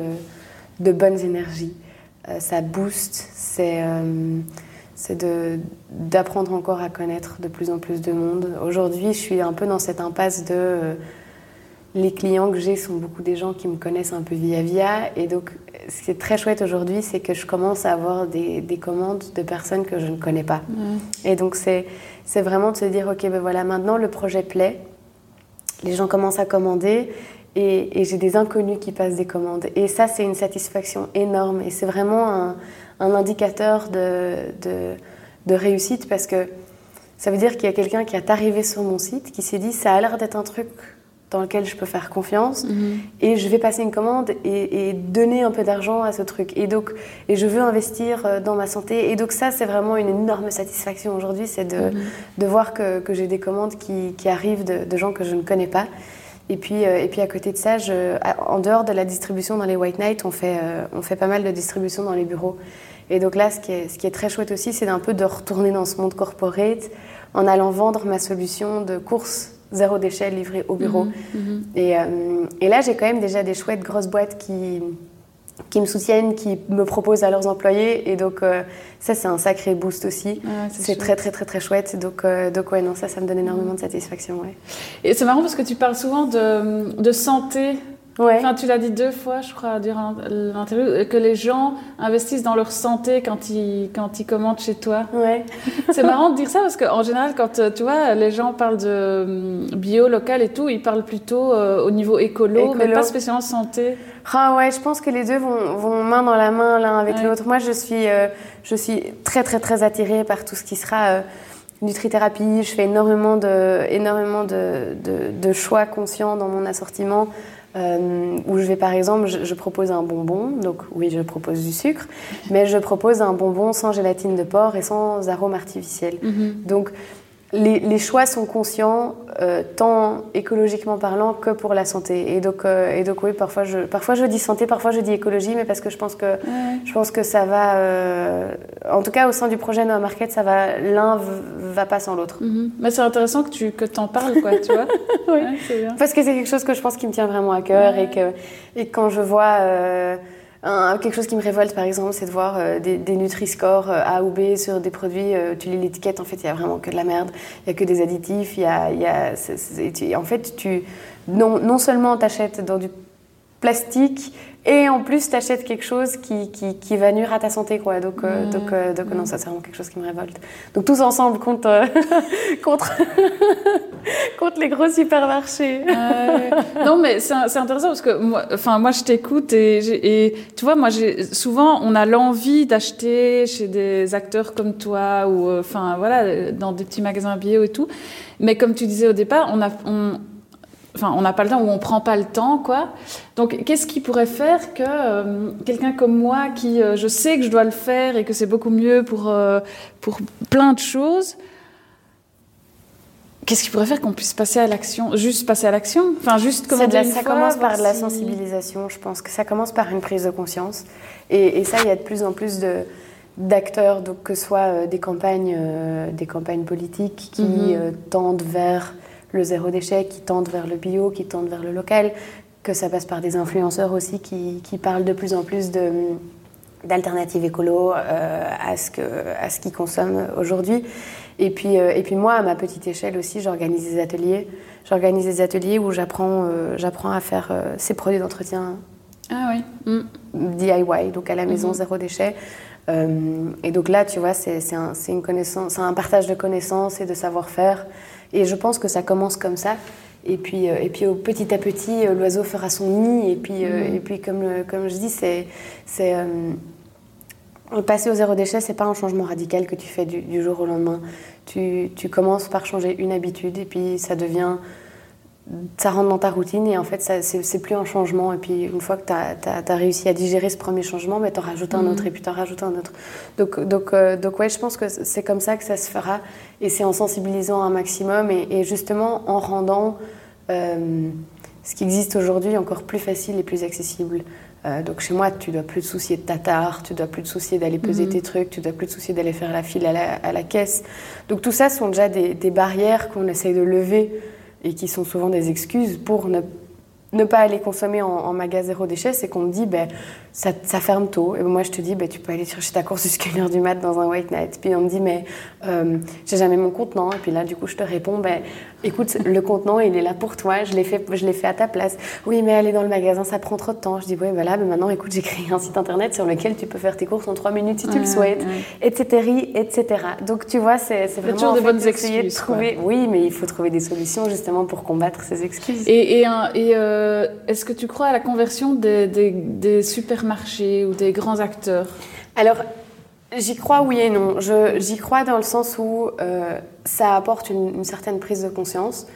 de bonnes énergies. Euh, ça booste, c'est euh, d'apprendre encore à connaître de plus en plus de monde. Aujourd'hui, je suis un peu dans cette impasse de... Euh, les clients que j'ai sont beaucoup des gens qui me connaissent un peu via via. Et donc, ce qui est très chouette aujourd'hui, c'est que je commence à avoir des, des, commandes de personnes que je ne connais pas. Mmh. Et donc, c'est vraiment de se dire, OK, ben voilà, maintenant le projet plaît. Les gens commencent à commander et, et j'ai des inconnus qui passent des commandes. Et ça, c'est une satisfaction énorme et c'est vraiment un, un indicateur de, de, de, réussite parce que ça veut dire qu'il y a quelqu'un qui est arrivé sur mon site, qui s'est dit ça a l'air d'être un truc dans lequel je peux faire confiance mm -hmm. et je vais passer une commande et, et donner un peu d'argent à ce truc et donc et je veux investir euh, dans ma santé et donc ça c'est vraiment une énorme satisfaction aujourd'hui c'est de, mm -hmm. de voir que, que j'ai des commandes qui, qui arrivent de, de gens que je ne connais pas et puis, euh, et puis à côté de ça, je, en dehors de la distribution dans les White Night, on fait, euh, on fait pas mal de distribution dans les bureaux. Et donc là, ce qui est, ce qui est très chouette aussi, c'est d'un peu de retourner dans ce monde corporate en allant vendre ma solution de course zéro déchet livrée au bureau. Mmh, mmh. Et, euh, et là, j'ai quand même déjà des chouettes grosses boîtes qui, qui me soutiennent, qui me proposent à leurs employés. Et donc, euh, ça, c'est un sacré boost aussi. Ah, c'est très, très, très, très chouette. Donc, euh, donc, ouais, non, ça, ça me donne énormément de satisfaction. Ouais. Et c'est marrant parce que tu parles souvent de, de santé. Ouais. Enfin, tu l'as dit deux fois, je crois, durant l'interview, que les gens investissent dans leur santé quand ils, quand ils commandent chez toi. Ouais. <laughs> c'est marrant de dire ça parce qu'en général, quand tu vois, les gens parlent de hum, bio, local et tout, ils parlent plutôt euh, au niveau écolo, écolo, mais pas spécialement santé. Ah ouais, je pense que les deux vont, vont main dans la main l'un avec ouais. l'autre. Moi, je suis, euh, je suis très, très, très attirée par tout ce qui sera euh, nutrithérapie. Je fais énormément de, énormément de, de, de choix conscients dans mon assortiment. Euh, où je vais par exemple, je, je, propose un bonbon, donc oui, je propose du sucre, mais je propose un bonbon sans gélatine de porc et sans arôme artificiel. Mm -hmm. Donc les, les, choix sont conscients, euh, tant écologiquement parlant que pour la santé. Et donc, euh, et donc oui, parfois je, parfois je dis santé, parfois je dis écologie, mais parce que je pense que, ouais. je pense que ça va, euh, en tout cas au sein du projet Noah Market, ça va, l'un va pas sans l'autre. Mm -hmm. Mais c'est intéressant que tu que en parles, quoi, tu vois. <laughs> oui, ouais, parce que c'est quelque chose que je pense qui me tient vraiment à cœur ouais. et, que, et quand je vois quelque chose qui me révolte, par exemple, c'est de voir euh, des, Nutri-Score euh, A ou B sur des produits. Euh, tu lis l'étiquette, en fait, il y a vraiment que de la merde. Il y a que des additifs. Il y a en fait, tu non, non seulement t'achètes dans du plastique et en plus t'achètes quelque chose qui, qui, qui, va nuire à ta santé quoi donc mmh. donc, donc non ça c'est vraiment quelque chose qui me révolte donc tous ensemble contre <laughs> contre <laughs> contre les gros supermarchés. non, mais c'est intéressant parce que moi, enfin, moi je t'écoute et, et, tu vois, moi, souvent, on a l'envie d'acheter chez des acteurs comme toi ou, euh, enfin, voilà, dans des petits magasins bio et tout. Mais comme tu disais au départ, on a, on, enfin, on n'a pas le temps ou on prend pas le temps, quoi. Donc, qu'est-ce qui pourrait faire que euh, quelqu'un comme moi, qui euh, je sais que je dois le faire et que c'est beaucoup mieux pour, pour plein de choses, Qu'est-ce qui pourrait faire qu'on puisse passer à l'action Juste passer à l'action? Enfin, juste comment Ça fois, commence par de la sensibilisation, je pense que ça commence par une prise de conscience. Et, ça, il y a de plus en plus de d'acteurs, donc que ce soit euh, des campagnes, euh, des campagnes politiques qui mhm. euh, tendent vers le zéro déchet, qui tendent vers le bio, qui tendent vers le local, que ça passe par des influenceurs aussi qui, qui parlent de plus en plus de d'alternatives écolo à ce que à ce qu'ils consomment aujourd'hui. Et puis, euh, et puis moi, à ma petite échelle aussi, j'organise des ateliers. J'organise des ateliers où j'apprends euh, j'apprends à faire euh, ces produits d'entretien ah, oui. Mm. DIY, donc à la maison, mhm. zéro déchet. et donc là, tu vois, c'est un, une connaissance, un partage de connaissances et de savoir-faire. Et je pense que ça commence comme ça. Et puis, et puis petit à petit, l'oiseau fera son nid. Et puis, mhm. et puis comme, comme je dis, c'est Passer au zéro déchet, c'est pas un changement radical que tu fais du, jour au lendemain. Tu, tu, commences par changer une habitude et puis ça devient. Ça rentre dans ta routine et en fait, c'est plus un changement. Et puis, une fois que tu as, réussi à digérer ce premier changement, ben, tu en rajoutes un autre mhm. et puis tu en rajoutes un autre. Donc, donc, euh, donc ouais, je pense que c'est comme ça que ça se fera. Et c'est en sensibilisant un maximum et, justement en rendant euh, ce qui existe aujourd'hui encore plus facile et plus accessible. Euh, donc chez moi, tu dois plus te soucier de ta tare, tu dois plus te soucier d'aller peser mhm. tes trucs, tu dois plus te soucier d'aller faire la file à la, caisse. Donc tout ça sont déjà des, des barrières qu'on essaye de lever et qui sont souvent des excuses pour ne pas aller consommer en, magasin zéro déchet, c'est qu'on me dit, ben, ça, ferme tôt. Et moi, je te dis, ben, tu peux aller chercher ta course jusqu'à l'heure du mat dans un white night. Puis on me dit, mais euh, j'ai jamais mon contenant. Et puis là, du coup, je te réponds, ben, écoute, le contenant, il est là pour toi. Je l'ai fait, je l'ai fait à ta place. Oui, mais aller dans le magasin, ça prend trop de temps. Je dis, oui, voilà, ben maintenant, écoute, j'ai créé un site internet sur lequel tu peux faire tes courses en trois minutes si tu le souhaites, etc., etc. Donc, tu vois, c'est vraiment toujours des bonnes excuses. De trouver... Oui, mais il faut trouver des solutions justement pour combattre ces excuses. Et, et, et euh, est-ce que tu crois à la conversion des, supermarchés ou des grands acteurs Alors, j'y crois oui et non. J'y crois dans le sens où euh, ça apporte une, certaine prise de conscience.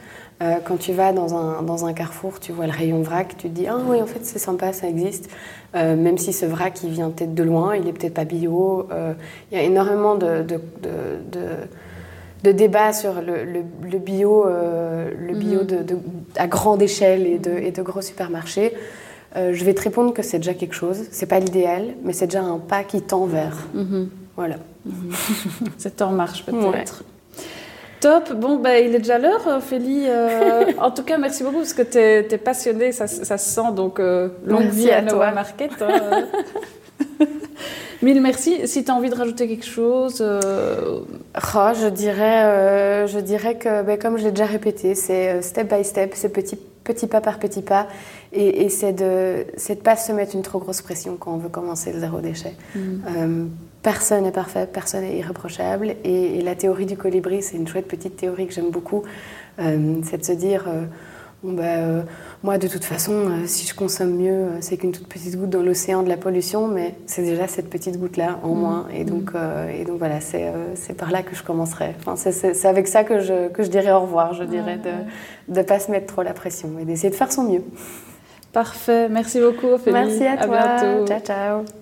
Euh, quand tu vas dans un, dans un, carrefour, tu vois le rayon vrac, tu te dis Ah oui, en fait, c'est sympa, ça existe. même si ce vrac, il vient peut-être de loin, il est peut-être pas bio. Il y a énormément de de débat sur le, bio, le bio euh, mhm. de, à grande échelle et de, et de gros supermarchés, euh, je vais te répondre que c'est déjà quelque chose. C'est pas l'idéal, mais c'est déjà un pas qui tend vers. Mhm. Voilà. Mhm. <laughs> c'est en marche peut-être. Top. Bon, ben, il est déjà l'heure, Ophélie. Euh, <laughs> en tout cas, merci beaucoup parce que tu es, passionnée, ça, ça, se sent. Donc, longue vie à, Noah Market. Hein. <laughs> Mille merci. Si tu as envie de rajouter quelque chose. Euh, oh, je, dirais, euh, je dirais que, ben, comme je l'ai déjà répété, c'est euh, step by step, c'est petit, petit pas par petit pas. Et, c'est de ne pas se mettre une trop grosse pression quand on veut commencer le zéro déchet. Mm. personne n'est parfait, personne n'est irréprochable. Et, la théorie du colibri, c'est une chouette petite théorie que j'aime beaucoup. c'est de se dire Bon, bah, euh, moi, de toute façon, euh, si je consomme mieux, euh, c'est qu'une toute petite goutte dans l'océan de la pollution, mais c'est déjà cette petite goutte-là en mmh. moins. Et donc, mmh. et donc voilà, c'est par là que je commencerai. Enfin, c'est avec ça que je, que je dirais au revoir, je dirais, de ne pas se mettre trop la pression et d'essayer de faire son mieux. Parfait. Merci beaucoup, Ophélie. Merci à, à toi. Ciao, ciao.